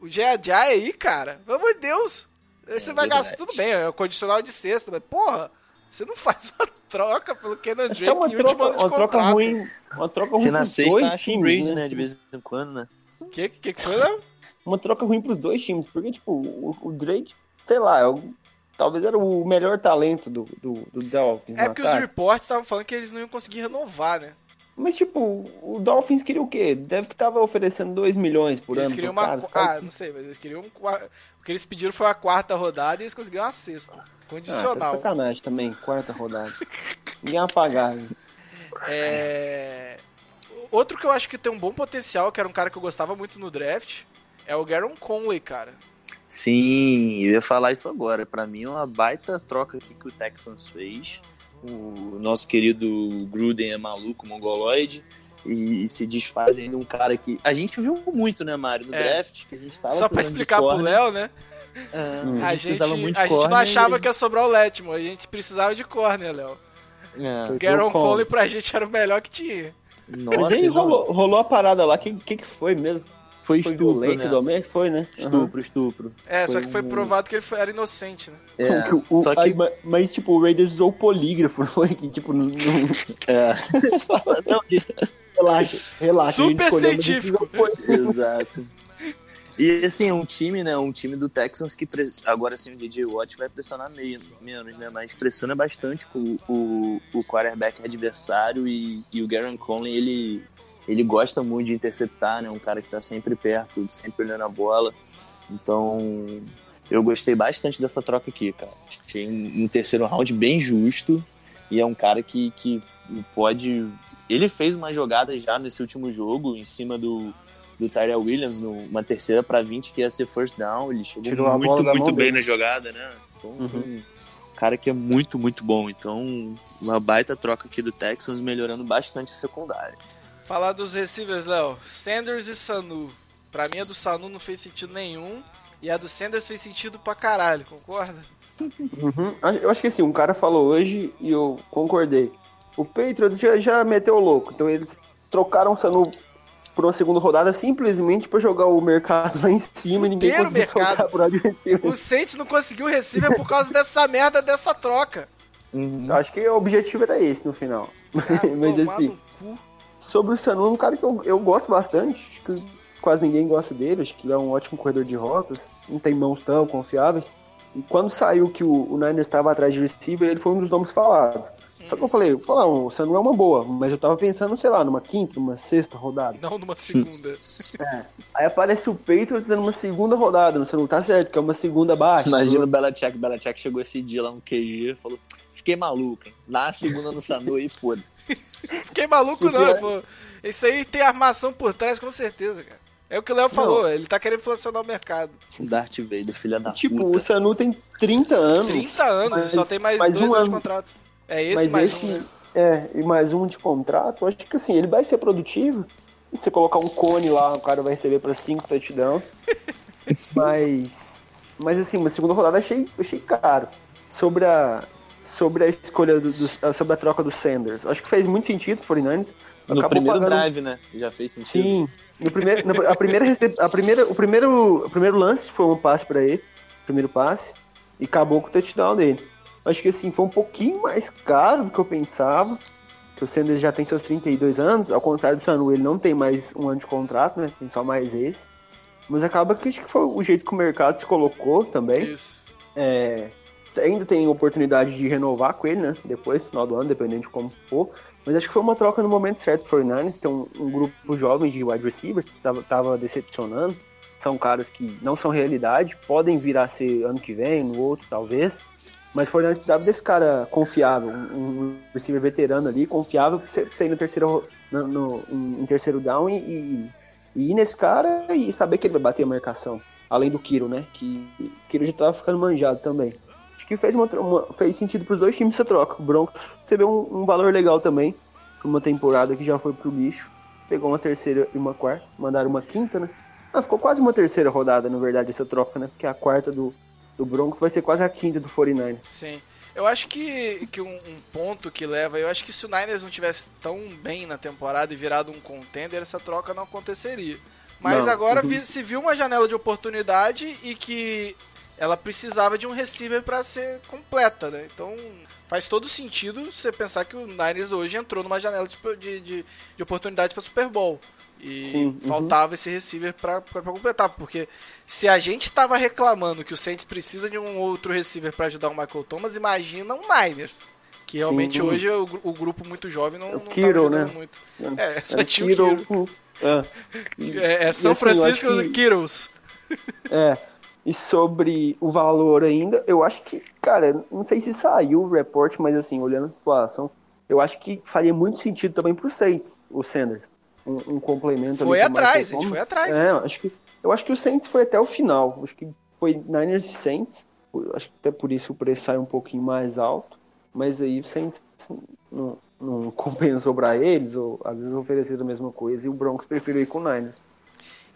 O J.J. aí, cara. Pelo amor de Deus. Aí você É vai verdade. gastar. Tudo bem, é o condicional de sexta, mas porra, você não faz uma troca pelo Kenan acho Drake que é uma em último troca, ano de uma troca contrato. ruim. Uma troca ruim Se na pros sexta, dois acha um times, Brady, né? né? De vez em quando, né? Que, que que foi, Léo? Uma troca ruim pros dois times, porque, tipo, o, o Drake, sei lá, é o- talvez era o melhor talento do, do, do Dolphins É porque os reports estavam falando que eles não iam conseguir renovar, né? Mas, tipo, o Dolphins queria o quê? Deve que tava oferecendo 2 milhões por Eles ano. queriam pro uma. cara? Ah, não sei, mas eles queriam. O que eles pediram foi a quarta rodada e eles conseguiram uma sexta. Ah, tá Condicional. sacanagem também, quarta rodada. Ninguém né? É... Outro que eu acho que tem um bom potencial, que era um cara que eu gostava muito no draft, é o Garon Conley, cara. Sim, eu ia falar isso agora. Pra mim é uma baita troca aqui que o Texans fez. O nosso querido Gruden é maluco, mongoloide. E, e se desfaz ainda um cara que. A gente viu muito, né, Mário, no É. draft, que a gente tava Só pra de explicar pro. Léo, né? É, Hum. A gente gente, precisava muito a de gente não achava e- que ia sobrar o Letmore, a gente precisava de corner, Léo. É. Foi Garon. Conley pra gente era o melhor que tinha. Mas Nossa, aí não. rolou, rolou a parada lá, o que, que, que foi mesmo? foi Foi estupro, né? Foi, né? Aham. Estupro, estupro. É, só Foi que foi um- provado que ele foi- era inocente, né? É, que o- só que aí, ma- mas, tipo, o Raiders usou o polígrafo, não foi? Que, tipo, não... não- é, não, gente, relaxa, relaxa. Super científico. Exato. E assim, é um time, né? Um time do Texans que pre- agora assim o DJ Watt vai pressionar meio, menos, né? Mas pressiona bastante com o, o quarterback adversário e, e o Garen Conley, ele, ele gosta muito de interceptar, né? Um cara que tá sempre perto, sempre olhando a bola. Então, eu gostei bastante dessa troca aqui, cara. Achei um, um terceiro round bem justo e é um cara que, que pode. Ele fez uma jogada já nesse último jogo em cima do, do Tyrell Williams, numa terceira para 20, que ia ser first down. Ele chegou Tirou muito, muito bem dele. na jogada, né? Então, assim, um cara que é muito, muito bom. Então, uma baita troca aqui do Texans, melhorando bastante a secundária. Falar dos receivers, Léo. Sanders e Sanu. Pra mim a do Sanu não fez sentido nenhum. E a do Sanders fez sentido pra caralho, concorda? Uhum. Eu acho que assim, um cara falou hoje e eu concordei. O Patriots já, já meteu o louco, então eles trocaram o Sanu por uma segunda rodada simplesmente pra jogar o mercado lá em cima e ninguém conseguiu mercado. trocar por receiver. O Saints não conseguiu receiver por causa dessa merda dessa troca. Eu Acho que o objetivo era esse no final. Ah, Mas assim, sobre o Sanu, é um cara que eu, eu gosto bastante. Acho que quase ninguém gosta dele. Acho que ele é um ótimo corredor de rotas. Não tem mãos tão confiáveis. E quando saiu que o, o Niners estava atrás de receiver, ele foi um dos nomes falados. Só que eu falei, falar, o Sanu é uma boa, mas eu tava pensando, sei lá, numa quinta, numa sexta rodada. Não numa segunda. Aí aparece o Patriots dando uma segunda rodada, no Sanu tá certo, que é uma segunda baixa. Imagina o Belichick. Belichick chegou esse dia lá no QG e falou: Fiquei maluco, hein? Dá a segunda no Sanu aí, foda-se. Fiquei maluco Porque não, é- pô. Isso aí tem armação por trás, com certeza, cara. É o que o Léo falou, ele tá querendo inflacionar o mercado. Darth Vader, filha da Tipo, puta. o Sanu tem 30 anos. 30 anos, Mas- só tem mais, mais dois um anos de contrato. É esse mas mais esse, um, né? é, e mais um de contrato, acho que assim, ele vai ser produtivo. E você colocar um cone lá, o cara vai receber pra 5 touchdowns. mas, mas assim, uma segunda rodada achei, achei caro. Sobre a, sobre a escolha do, do- sobre a troca do Sanders, acho que fez muito sentido pro 49ers. No Acabou primeiro pagando- drive, né? Já fez sentido. Sim. No primeiro, na- a primeira, recep- a primeira, o, primeiro, o primeiro lance foi um passe pra ele, primeiro passe, e acabou com o touchdown dele. Acho que assim, foi um pouquinho mais caro do que eu pensava, que o Sanders já tem seus 32 anos, ao contrário do Sanu, ele não tem mais um ano de contrato, né? Tem só mais esse. Mas acaba que acho que foi o jeito que o mercado se colocou também. Isso. É, ainda tem oportunidade de renovar com ele, né? Depois, final do ano, dependendo de como for. Mas acho que foi uma troca no momento certo pro 49ers. Tem um, um grupo jovem de wide receivers que tava, tava decepcionando. São caras que não são realidade, podem vir a ser ano que vem, no outro talvez. Mas o 49ers precisava desse cara confiável, um, receiver veterano ali, confiável, pra você pra ir no terceiro, no, no- em, terceiro down e, e- e ir nesse cara e saber que ele vai bater a marcação. Além do Kiro, né? Que o Kiro já tava ficando manjado também. Acho que fez, uma, uma- fez sentido pros dois times essa troca. O Broncos recebeu um, um valor legal também. Por uma temporada que já foi pro lixo. Pegou uma terceira e uma quarta. Mandaram uma quinta, né? Ah, ficou quase uma terceira rodada, na verdade, essa troca, né? Porque a quarta do, do Broncos vai ser quase a quinta do 49 Sim. Eu acho que, que um, um ponto que leva, eu acho que se o Niners não tivesse tão bem na temporada e virado um contender, essa troca não aconteceria. Mas Não, agora uhum. se viu uma janela de oportunidade e que ela precisava de um receiver para ser completa, né? Então faz todo sentido você pensar que o Niners hoje entrou numa janela de, de, de oportunidade para Super Bowl. E Sim, uhum. faltava esse receiver para completar, porque se a gente tava reclamando que o Saints precisa de um outro receiver para ajudar o Michael Thomas, imagina um Niners, Que realmente Sim. hoje o, o grupo muito jovem não, É não tava Kiro, né? muito. É, só Era tinha o Kiro, Kiro. é. E- É, é São assim, Francisco e que- Kiros. É. E sobre o valor ainda, eu acho que, cara, não sei se saiu o report, mas assim, olhando a situação, eu acho que faria muito sentido também pro Saints, o Sanders. Um, um complemento Foi ali o atrás, gente foi atrás. É, eu acho que, eu acho que o Saints foi até o final. Acho que foi Niners e Saints. Acho que até por isso o preço saiu um pouquinho mais alto. Mas aí o Saints não, não compensou pra eles, ou às vezes ofereceram a mesma coisa, e o Broncos preferiu ir com o Niners.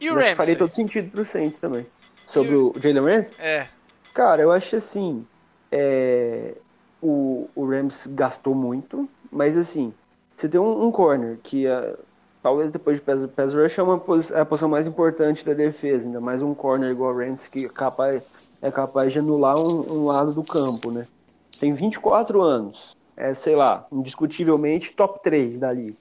E o que faria todo sentido pro Saints também. Sobre E o Jalen Ramsey? É, Cara, eu acho assim. é, o, o Rams gastou muito, mas assim, você tem um, um corner que é, talvez depois de pass, pass rush é, uma, é a posição mais importante da defesa, ainda mais um corner igual o Rams que é capaz, é capaz de anular um, um lado do campo, né? Tem 24 anos, é, sei lá, indiscutivelmente top 3 dali.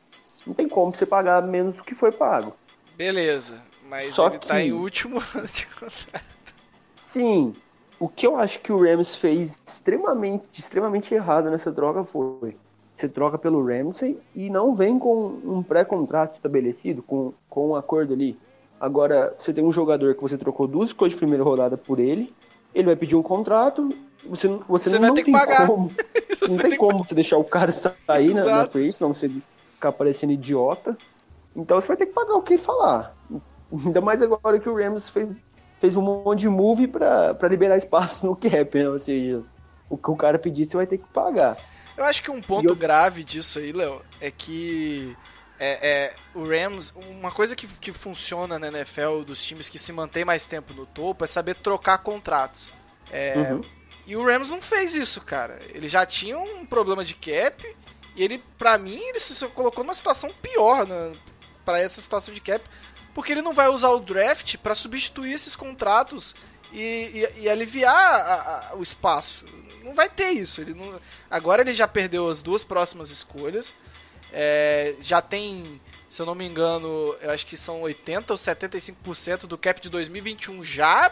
Não tem como você pagar menos do que foi pago. beleza. Mas Só ele tá que- em último ano de contrato. Sim, o que eu acho que o Rams fez extremamente, extremamente errado nessa troca foi você troca pelo Ramsey e não vem com um pré-contrato estabelecido, com, com um acordo ali. Agora, você tem um jogador que você trocou duas escolhas de primeira rodada por ele, ele vai pedir um contrato, você, não- você, Você não, vai não ter que tem pagar. como. Você não tem como você deixar o cara sair na, na free, senão você ficar parecendo idiota. Então você vai ter que pagar o que falar. Ainda mais agora que o Rams fez, fez um monte de move pra liberar espaço no cap, né? Ou seja, o que o cara pedir você vai ter que pagar. Eu acho que um ponto eu- grave disso aí, Léo, é que é, é, o Rams, uma coisa que, que funciona na NFL dos times que se mantém mais tempo no topo é saber trocar contratos. É, Uhum. E o Rams não fez isso, cara. Ele já tinha um problema de cap e ele, pra mim, ele se colocou numa situação pior na, pra essa situação de cap, porque ele não vai usar o draft pra substituir esses contratos e, e- e aliviar a- a- o espaço. Não vai ter isso. Ele não, agora ele já perdeu as duas próximas escolhas. É, já tem, se eu não me engano, eu acho que são 80 ou 75% do cap de 2021 já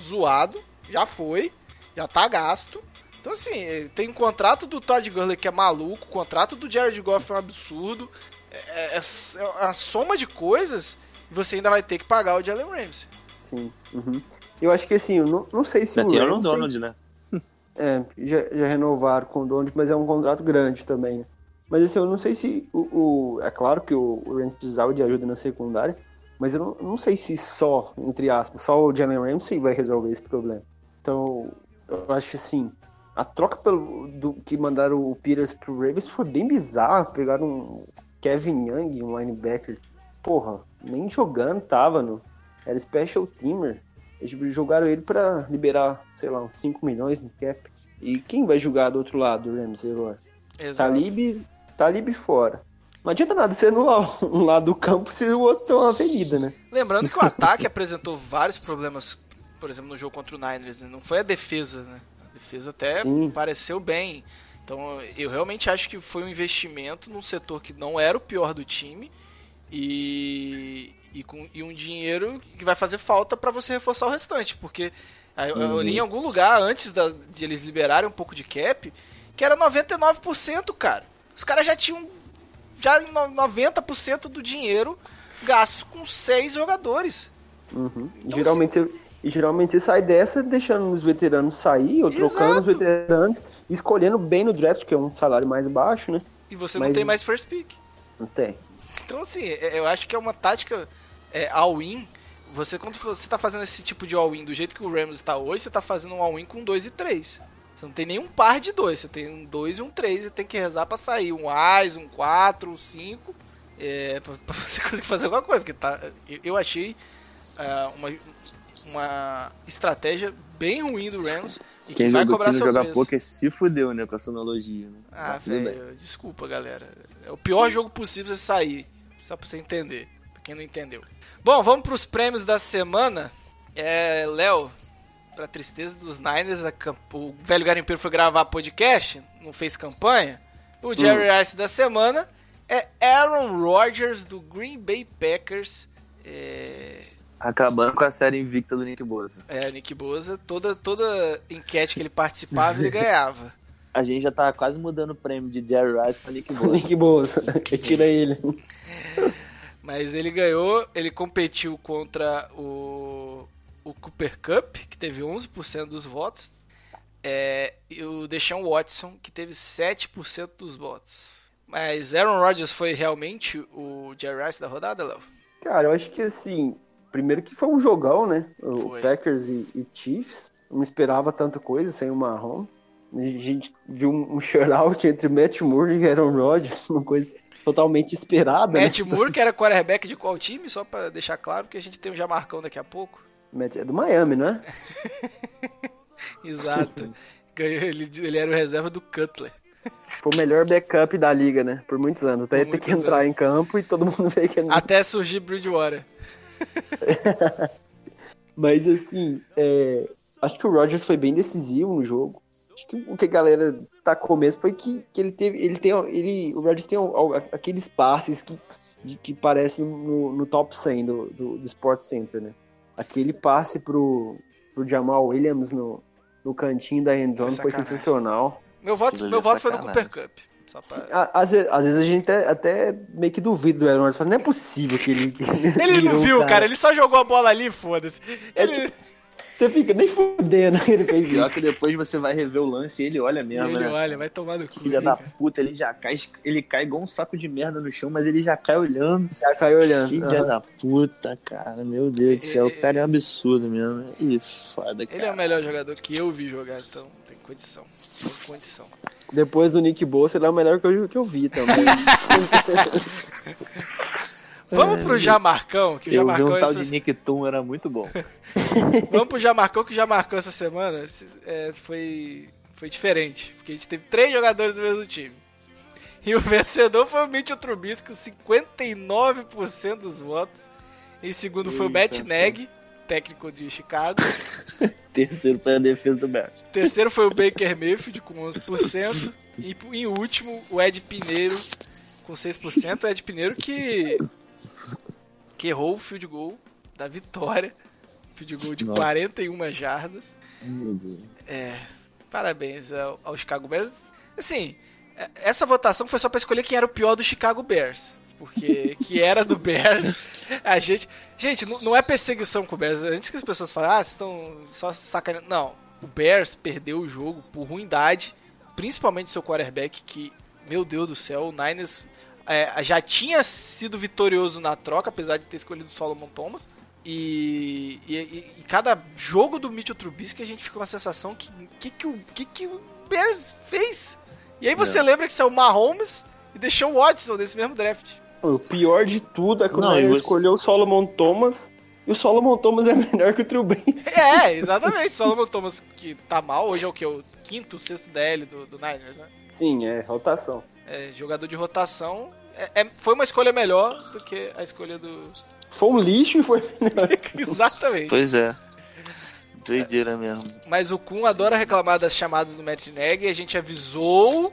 zoado, já foi, já tá gasto. Então assim, eh, tem um contrato do Todd Gurley que é maluco, o contrato do Jared Goff é um absurdo. É, é- é uma soma de coisas você ainda vai ter que pagar o Jalen Ramsey. Sim. Uhum. Eu acho que assim, eu não, não sei se Já o Aaron Ramsey- Donald, né? É, já, já renovaram com o Donald, mas é um contrato grande também, né? Mas assim, eu não sei se o, o- é claro que o, o Rams precisava de ajuda na secundária, mas eu não, não sei se só, entre aspas, só o Jalen Ramsey vai resolver esse problema. Então, eu acho assim, a troca pelo do que mandaram o Peters pro Ravens foi bem bizarro, pegaram um Kevin Young, um linebacker, porra, nem jogando tava no era special teamer. Eles jogaram ele pra liberar, sei lá, uns 5 milhões no cap. E quem vai jogar do outro lado do Rams agora? Talib, Talib fora. Não adianta nada você anular um lado do campo se o outro tem uma avenida, né? Lembrando que o ataque apresentou vários problemas, por exemplo, no jogo contra o Niners, né? não foi a defesa, né? A defesa até Sim. pareceu bem. Então eu realmente acho que foi um investimento num setor que não era o pior do time e, e, com, e um dinheiro que vai fazer falta para você reforçar o restante, porque eu, eu li em algum lugar antes da- de eles liberarem um pouco de cap que era 99%, cara. Os caras já tinham já em no- 90% do dinheiro gasto com seis jogadores. Uhum. E Então, geralmente, você, e geralmente você sai dessa deixando os veteranos sair, ou trocando os Exato. veteranos, escolhendo bem no draft, que é um salário mais baixo, né? E você não Mas- tem mais first pick. Não tem. Então, assim, é- eu acho que é uma tática é, all-in. Você, quando você tá fazendo esse tipo de all-in do jeito que o Rams está hoje, você tá fazendo um all-in com 2 e 3. Você não tem nenhum par de dois, você tem um 2 e um 3, você tem que rezar pra sair um AIS, um 4, um 5, é, pra, pra você conseguir fazer alguma coisa, porque tá, eu, eu achei ah, uma, uma estratégia bem ruim do Rams e Quem que vai jogou cobrar que não seu joga preço. poker se fudeu, né? Com essa analogia. Né? Ah, bem. velho, desculpa, galera. É o pior jogo possível você sair. Só pra você entender. Quem não entendeu. Bom, vamos pros prêmios da semana. É, Léo, pra tristeza dos Niners, camp- o velho garimpeiro foi gravar podcast, não fez campanha. O Jerry Rice da semana é Aaron Rodgers, do Green Bay Packers. É, Acabando com a série invicta do Nick Bosa. é, Nick Boza, toda, toda enquete que ele participava, ele ganhava. A gente já tá quase mudando o prêmio de Jerry Rice pra Nick Bosa. Nick Bosa, tira ele. Mas ele ganhou, ele competiu contra o, o Cooper Cup, que teve 11% dos votos, é, e o Deshaun Watson, que teve 7% dos votos. Mas Aaron Rodgers foi realmente o Jerry Rice da rodada, Léo? Cara, eu acho que assim, primeiro que foi um jogão, né? O Foi. Packers e, e Chiefs. Não esperava tanta coisa sem o Mahomes. A gente viu um, um shutout entre Matt Moore e Aaron Rodgers, uma coisa totalmente esperada, Matt né? Moore, que era quarterback de qual time? Só pra deixar claro, que a gente tem um Jamarcão daqui a pouco. Matt é do Miami, não é? Exato. Ganhou, ele, ele era o reserva do Cutler. Foi o melhor backup da liga, né? Por muitos anos. Até ter que muitos entrar anos. em campo e todo mundo veio que Até surgir Bridgewater. Mas assim, é, acho que o Rodgers foi bem decisivo no jogo. Acho que o que a galera tacou mesmo foi que, que ele teve. Ele tem. Ele, o Rodgers tem aqueles passes que, de- que parecem no, no top 100 do, do, do Sport Center, né? Aquele passe pro, pro Jamal Williams no, no cantinho da endzone Foi sensacional. Meu voto, Aquilo meu é voto foi no. Cooper Cup. Sim, às, vezes, às vezes a gente até, até meio que duvida do Aaron Rodgers. Fala, Não é possível que ele. que Ele não viu, cara. ele só jogou a bola ali, foda-se. É Ele, tipo, Você fica nem fudendo que ele fez isso. Pior que depois você vai rever o lance e ele olha mesmo, ele né? olha, vai tomar no cu. Filha da puta, ele já cai, ele cai igual um saco de merda no chão, mas ele já cai olhando. Já caiu olhando. Filha Aham. da puta, cara, meu Deus do céu, o cara é um absurdo mesmo. Ih, foda, cara. Ele é o melhor jogador que eu vi jogar, então tem condição. Tem condição. Depois do Nick Bosa, ele é o melhor que eu, que eu vi também. Vamos pro Jamarcão, que o Eu vi Jamarcão um tal essa... de Nick Tum, era muito bom. Vamos pro Jamarcão, que o Jamarcão essa semana é, foi, foi diferente. Porque a gente teve três jogadores do mesmo time. E o vencedor foi o Mitchell Trubisky com 59% dos votos. Em segundo foi o Matt Nagy, técnico de Chicago. Terceiro pra defesa do Bears. Terceiro foi o Baker Mayfield com 11%. E em último, o Ed Pineiro com 6%. O Ed Pineiro que, que errou o field goal da vitória. Field goal de Nossa. 41 jardas. Meu Deus. É, parabéns ao, ao Chicago Bears. Assim, é- essa votação foi só pra escolher quem era o pior do Chicago Bears. Porque que era do Bears, a gente. Gente, não, não é perseguição com o Bears. Antes que as pessoas falem, ah, vocês estão só sacaneando. Não, o Bears perdeu o jogo por ruindade, principalmente seu quarterback, que, meu Deus do céu, o Niners é, já tinha sido vitorioso na troca, apesar de ter escolhido o Solomon Thomas. E, e, e- cada jogo do Mitchell Trubisky a gente fica com a sensação que que, que, o, que, que o Bears fez? E aí você lembra que saiu o Mahomes e deixou o Watson nesse mesmo draft. o pior de tudo é que o Não, Niners você- escolheu o Solomon Thomas. E o Solomon Thomas é melhor que o Trubisky. É, exatamente. Solomon Thomas que tá mal, hoje é o que? O quinto, sexto DL do, do Niners, né? Sim, é rotação. É, jogador de rotação. É, é- foi uma escolha melhor do que a escolha do. Foi um lixo e foi melhor. Exatamente. Pois é. Doideira mesmo. Mas o Kun adora reclamar das chamadas do Matt Nagy. A gente avisou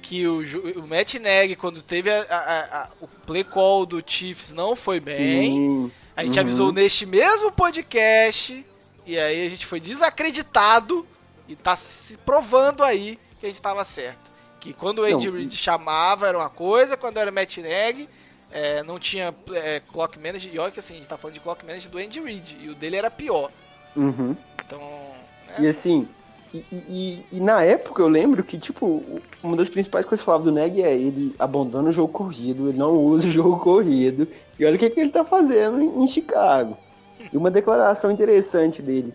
que o, o Matt Nagy, quando teve a- a- a- o play call do Chiefs, não foi bem. Sim. A gente Uhum. avisou neste mesmo podcast. E aí a gente foi desacreditado. E tá se provando aí que a gente tava certo. Que quando o Andy Reid chamava era uma coisa, quando era Matt Nagy. é, não tinha é, clock manager. E olha que assim, a gente tá falando de clock manager do Andy Reid. E o dele era pior. Uhum. Então. E né? assim, e, e- e- e na época eu lembro que, tipo, uma das principais coisas que eu falava do Neg é ele abandona o jogo corrido, ele não usa o jogo corrido. E olha o que, que ele tá fazendo em, em Chicago. E uma declaração interessante dele,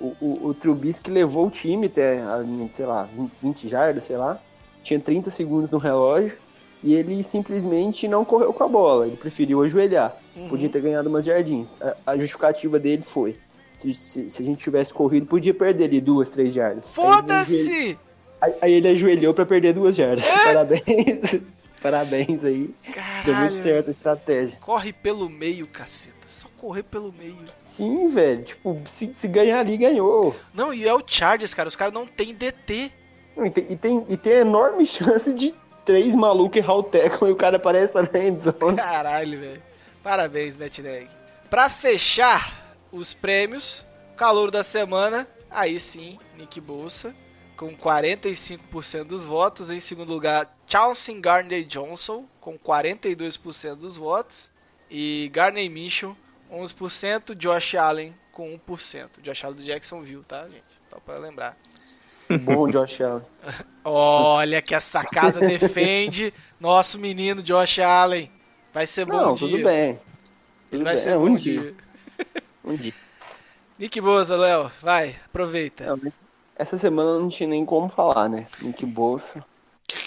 o, o, o Trubisky levou o time até a linha, sei lá, 20, 20 jardas, sei lá, tinha 30 segundos no relógio, e ele simplesmente não correu com a bola, ele preferiu ajoelhar. Uhum. Podia ter ganhado umas jardins. A, a justificativa dele foi: se, se- se a gente tivesse corrido, podia perder ali duas, três jardas. Ajoelhou- Foda-se! Aí, aí ele ajoelhou pra perder duas jardas. Parabéns. Parabéns aí. Deu muito Caralho! certo a estratégia. Corre pelo meio, caceta. Só correr pelo meio. Sim, velho. Tipo, se, se ganhar ali, ganhou. Não, e é o Chargers, cara. Os caras não tem DT. E tem, e, tem, e tem enorme chance de três malucos errar o tackle e o cara aparece na endzone. Caralho, velho. Parabéns, Nagy. Pra fechar os prêmios, calor da semana, aí sim, Nick Bolsa. com 45% dos votos. Em segundo lugar, Chauncey Gardner Johnson, com 42% dos votos. E Gardner Minshew, 11%. Josh Allen, com 1%. Josh Allen do Jacksonville, tá, gente? Só pra lembrar. Bom Josh Allen. Olha que essa casa defende nosso menino Josh Allen. Vai ser bom Não, dia. tudo bem. Tudo Vai bem. ser É, bom um dia. dia. Um dia. Nick Boza, Léo, vai, aproveita. Não, Essa semana não tinha nem como falar, né? Nick Bolsa,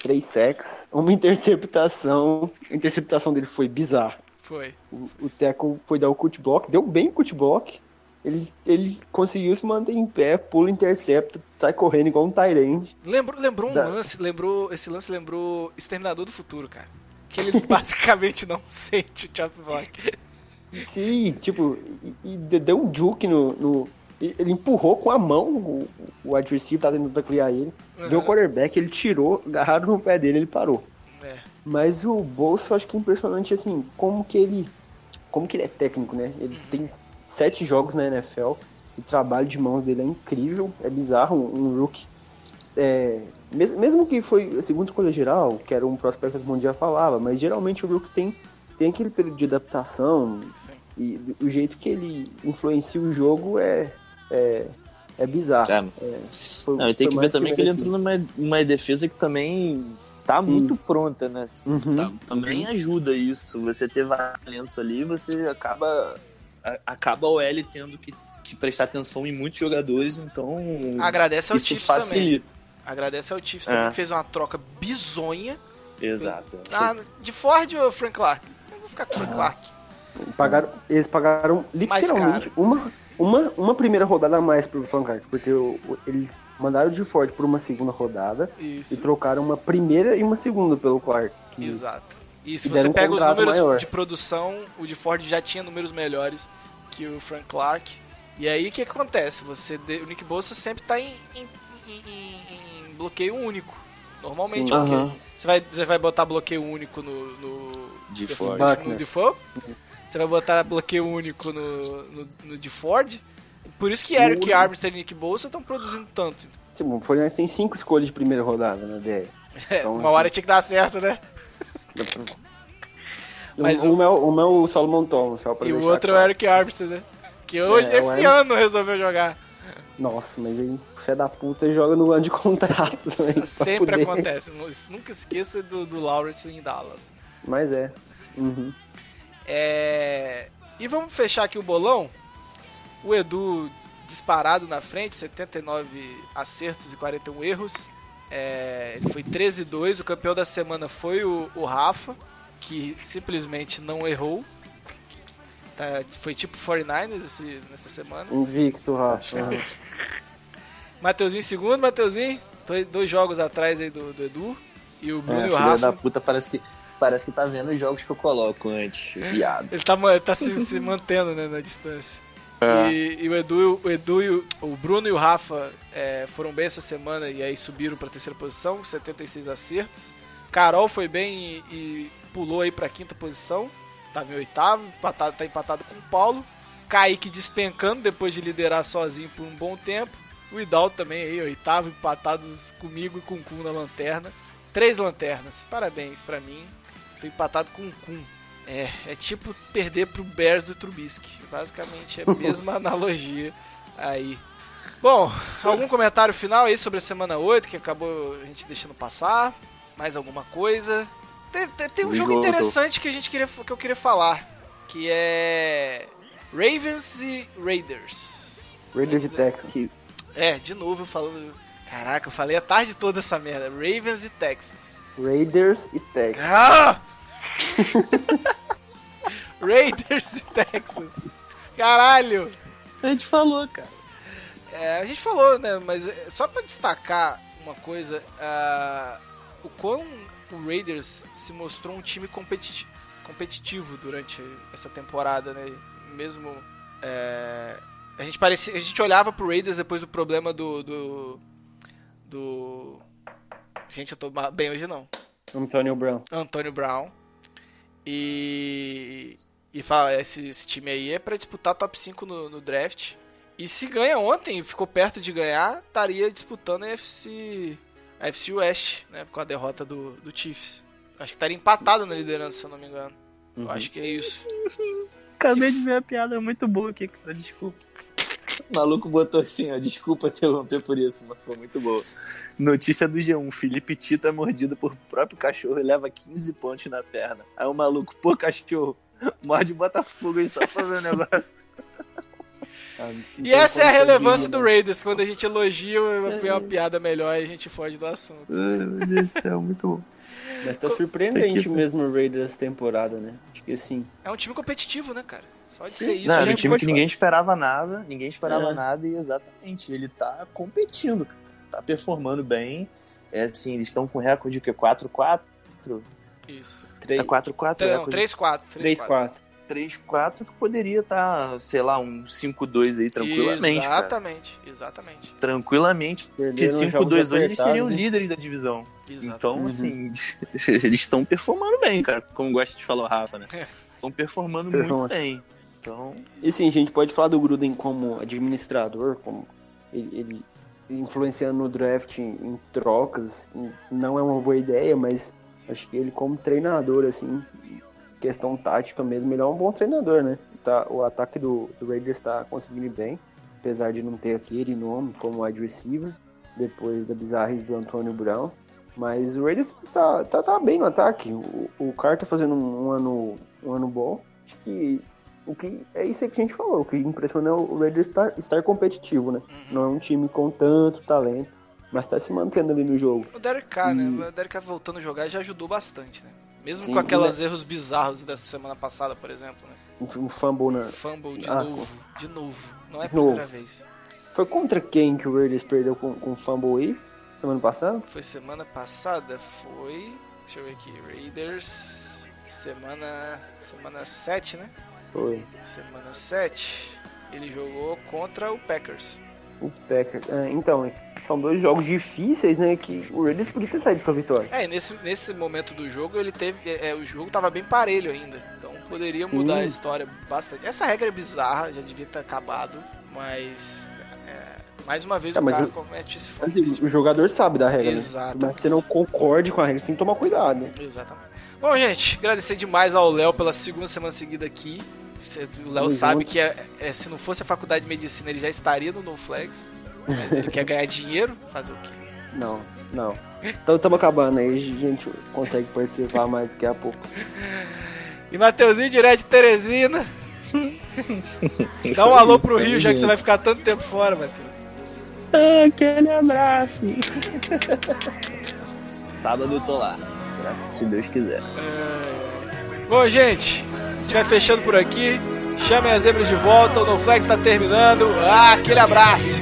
três sacks, uma interceptação. A interceptação dele foi bizarra. Foi. O, o Teco foi dar o cut block, deu bem o cut block. Ele, ele conseguiu se manter em pé, pula, intercepta, sai correndo igual um Tyrande. Lembrou, lembrou um Da- lance, lembrou, esse lance lembrou Exterminador do Futuro, cara. Que ele basicamente não sente o chop block. Sim, tipo, e, e deu um juke no, no- Ele empurrou com a mão o, o receiver, tá tentando criar ele. Viu o Uhum. quarterback, ele tirou, agarrado no pé dele, ele parou. É. Mas o Bolsa, eu acho que é impressionante, assim, como que ele. Como que ele é técnico, né? Ele tem sete jogos na NFL. O trabalho de mãos dele é incrível, é bizarro, um, um rookie. É, mes- mesmo que foi a segunda escolha geral, que era um prospecto que o mundo já falava, mas geralmente o rookie tem, tem aquele período de adaptação e o jeito que ele influencia o jogo é, é, é bizarro. É. Foi- Não, e tem que ver também que ele entrou numa, numa defesa que também tá Sim. muito pronta, né? Uhum. Tá- também ajuda isso. Você ter vários talentos ali, você acaba. A- Acaba o L tendo que, que prestar atenção em muitos jogadores, então. Agradece ao isso Chiefs também. facilita. Agradece ao Chiefs É. também, que fez uma troca bizonha. Exato. Ah, de Ford ou Frank Clark? Eu vou ficar com o Frank Clark. Pagaram, eles pagaram literalmente uma, uma, uma primeira rodada a mais pro Frank porque o- o- eles mandaram de Ford por uma segunda rodada Isso. e trocaram uma primeira e uma segunda pelo Clark. que- Exato. E se E você deram um pega os números maior. de produção, o de Ford já tinha números melhores que o Frank Clark. E aí o que acontece? Você de- o Nick Bolsa sempre tá em, em- em- em- bloqueio único. Normalmente, Sim. porque Aham. você, vai, você vai botar bloqueio único no. no De Ford. no Buckner. default. Você vai botar bloqueio único no, no, no de Ford. Por isso que Eric Armstead e Nick Bolsa estão produzindo tanto. Tipo, o Fortnite tem cinco escolhas de primeira rodada na DR. É, Então, uma hora tinha que dar certo, né? Mas um, é, o- é o Solomon Thomas, só pra E o outro é o claro. Eric Armstead, né? Que hoje, É, esse ano resolveu jogar. Nossa, mas aí, fé da puta, joga no ano de contrato. pra Sempre acontece. Nu- Nunca esqueça do, do Lawrence em Dallas. Mas é. Uhum. É... E vamos fechar aqui o bolão. O Edu disparado na frente, 79 acertos e 41 erros. É, Ele foi 13 e 2. O campeão da semana foi o, o Rafa, que simplesmente não errou. Tá, foi tipo 49ers esse- nessa semana. Invicto, Rafa. Uhum. Mateuzinho em segundo, Mateuzinho. Dois, jogos atrás aí do, do Edu. E o Bruno É, e o Rafa. da puta parece que, parece que tá vendo os jogos que eu coloco antes, viado. Ele tá, tá se, se mantendo né, na distância. E, e o Edu, o Edu e o, o Bruno e o Rafa é, foram bem essa semana e aí subiram pra terceira posição, com 76 acertos. Carol foi bem e, e pulou aí pra quinta posição. Tava em oitavo, empatado, tá empatado com o Paulo. Kaique despencando depois de liderar sozinho por um bom tempo. O Idal também aí, oitavo, empatados comigo e com o Kun na lanterna. Três lanternas, parabéns pra mim. Tô empatado com o Kun. É, é tipo perder pro Bears do Trubisky. Basicamente é a mesma analogia aí. Bom, algum comentário final aí sobre a semana 8 que acabou a gente deixando passar? Mais alguma coisa? Tem, tem- tem um jogo interessante que a gente queria que eu queria falar, que é Ravens e Raiders. Raiders e Texans. Que, É, de novo eu falando, caraca, eu falei a tarde toda essa merda, Ravens e Texans. Raiders e Texans. Ah! Raiders e Texans. Caralho! a gente falou, cara. É, a gente falou, né? Mas é, só pra destacar uma coisa, ah, o quão o Raiders se mostrou um time competi- competitivo durante essa temporada, né? Mesmo é, a gente parecia, a gente olhava pro Raiders depois do problema do do, do... gente, eu tô bem hoje não. Antonio Brown. Antônio Brown. E. E fala, esse, esse time aí é pra disputar top 5 no, no draft. E se ganha ontem, ficou perto de ganhar, estaria disputando a FC, a FC West, né? Com a derrota do, do Chiefs. Acho que estaria empatado na liderança, se eu não me engano. Eu acho que é isso. Acabei de ver a piada muito boa aqui, cara. Desculpa. O maluco botou assim, ó. Desculpa interromper por isso, mas foi muito boa. Notícia do G1: Felipe Tito é mordido por próprio cachorro e leva 15 pontos na perna. Aí o maluco, pô, cachorro, morde Botafogo aí só pra ver o negócio. Ah, E essa é a relevância do né? Raiders. Quando a gente elogia, põe uma piada melhor e a gente foge do assunto. Meu Deus do céu, muito bom. Mas tá surpreendente Aqui, mesmo o Raiders essa temporada, né? Acho que assim. É um time competitivo, né, cara? Só de Sim. ser isso, Não, era um gente time que ninguém esperava nada, ninguém esperava É. nada e exatamente, ele tá competindo, cara. tá performando bem. É assim, eles estão com recorde que 4-4? falar. Isso. É 3, 4-4, Não, recorde 3-4. 3 4. 3-4 que poderia estar, sei lá, um 5-2 aí tranquilamente, cara. Exatamente, exatamente. Tranquilamente. Porque Perderam jogos 5-2 hoje eles seriam né? líderes da divisão. Exato. Então, assim, eles estão performando bem, cara. Como gosta de falar o Rafa, né? Estão performando muito bem. Então, E sim, a gente pode falar do Gruden como administrador, como ele, ele influenciando no draft em, em trocas. em- não é uma boa ideia, mas acho que ele como treinador, assim, questão tática mesmo, ele é um bom treinador, né? Tá, o ataque do, do Raiders está conseguindo ir bem, apesar de não ter aquele nome como wide receiver, depois da bizarrice do Antônio Brown. Mas o Raiders tá, tá, tá bem no ataque. O, o Carr tá fazendo um, um ano, um ano bom. Acho que o que é isso que a gente falou. O que impressiona é o Raiders estar, estar competitivo, né? Não é um time com tanto talento, mas tá se mantendo ali no jogo. O Derek Carr, Hum. né? O Derek Carr voltando a jogar já ajudou bastante, né? Mesmo Sim, com aqueles erros bizarros dessa semana passada, por exemplo, né? Um fumble na. Fumble de Ah, novo, de novo. Não é a De novo. primeira vez. Foi contra quem que o Raiders perdeu com, com fumble aí? Semana passada? Foi semana passada, foi. Deixa eu ver aqui. Raiders. Semana. Semana 7, né? Foi. Semana 7. Ele jogou contra o Packers. O Packers. É, então, são dois jogos difíceis, né? Que o Raiders podia ter saído com a vitória. É, e nesse, nesse momento do jogo, ele teve. É, é, o jogo tava bem parelho ainda. Então poderia mudar Sim. a história bastante. Essa regra é bizarra, já devia ter acabado, mas. é, mais uma vez Tá, o cara o- comete esse Mas o o jogador sabe da regra, né? Exato. Mas você não concorde com a regra, você tem que tomar cuidado, né? Exatamente. Bom, gente, agradecer demais ao Léo pela segunda semana seguida aqui. O Léo Tamo sabe que é- é, se não fosse a faculdade de medicina, ele já estaria no No Flags. Mas ele quer ganhar dinheiro, fazer o quê? Não, não. Então estamos acabando aí, a gente consegue participar mais daqui a pouco. E Mateuzinho, direto de Teresina. Dá um alô pro Rio, já que você vai ficar tanto tempo fora, Matheus. aquele abraço. Sábado eu tô lá. Graças se Deus quiser. Bom, gente, gente vai fechando por aqui. Chamem as zebras de volta, o No Flags está terminando. Ah, aquele abraço.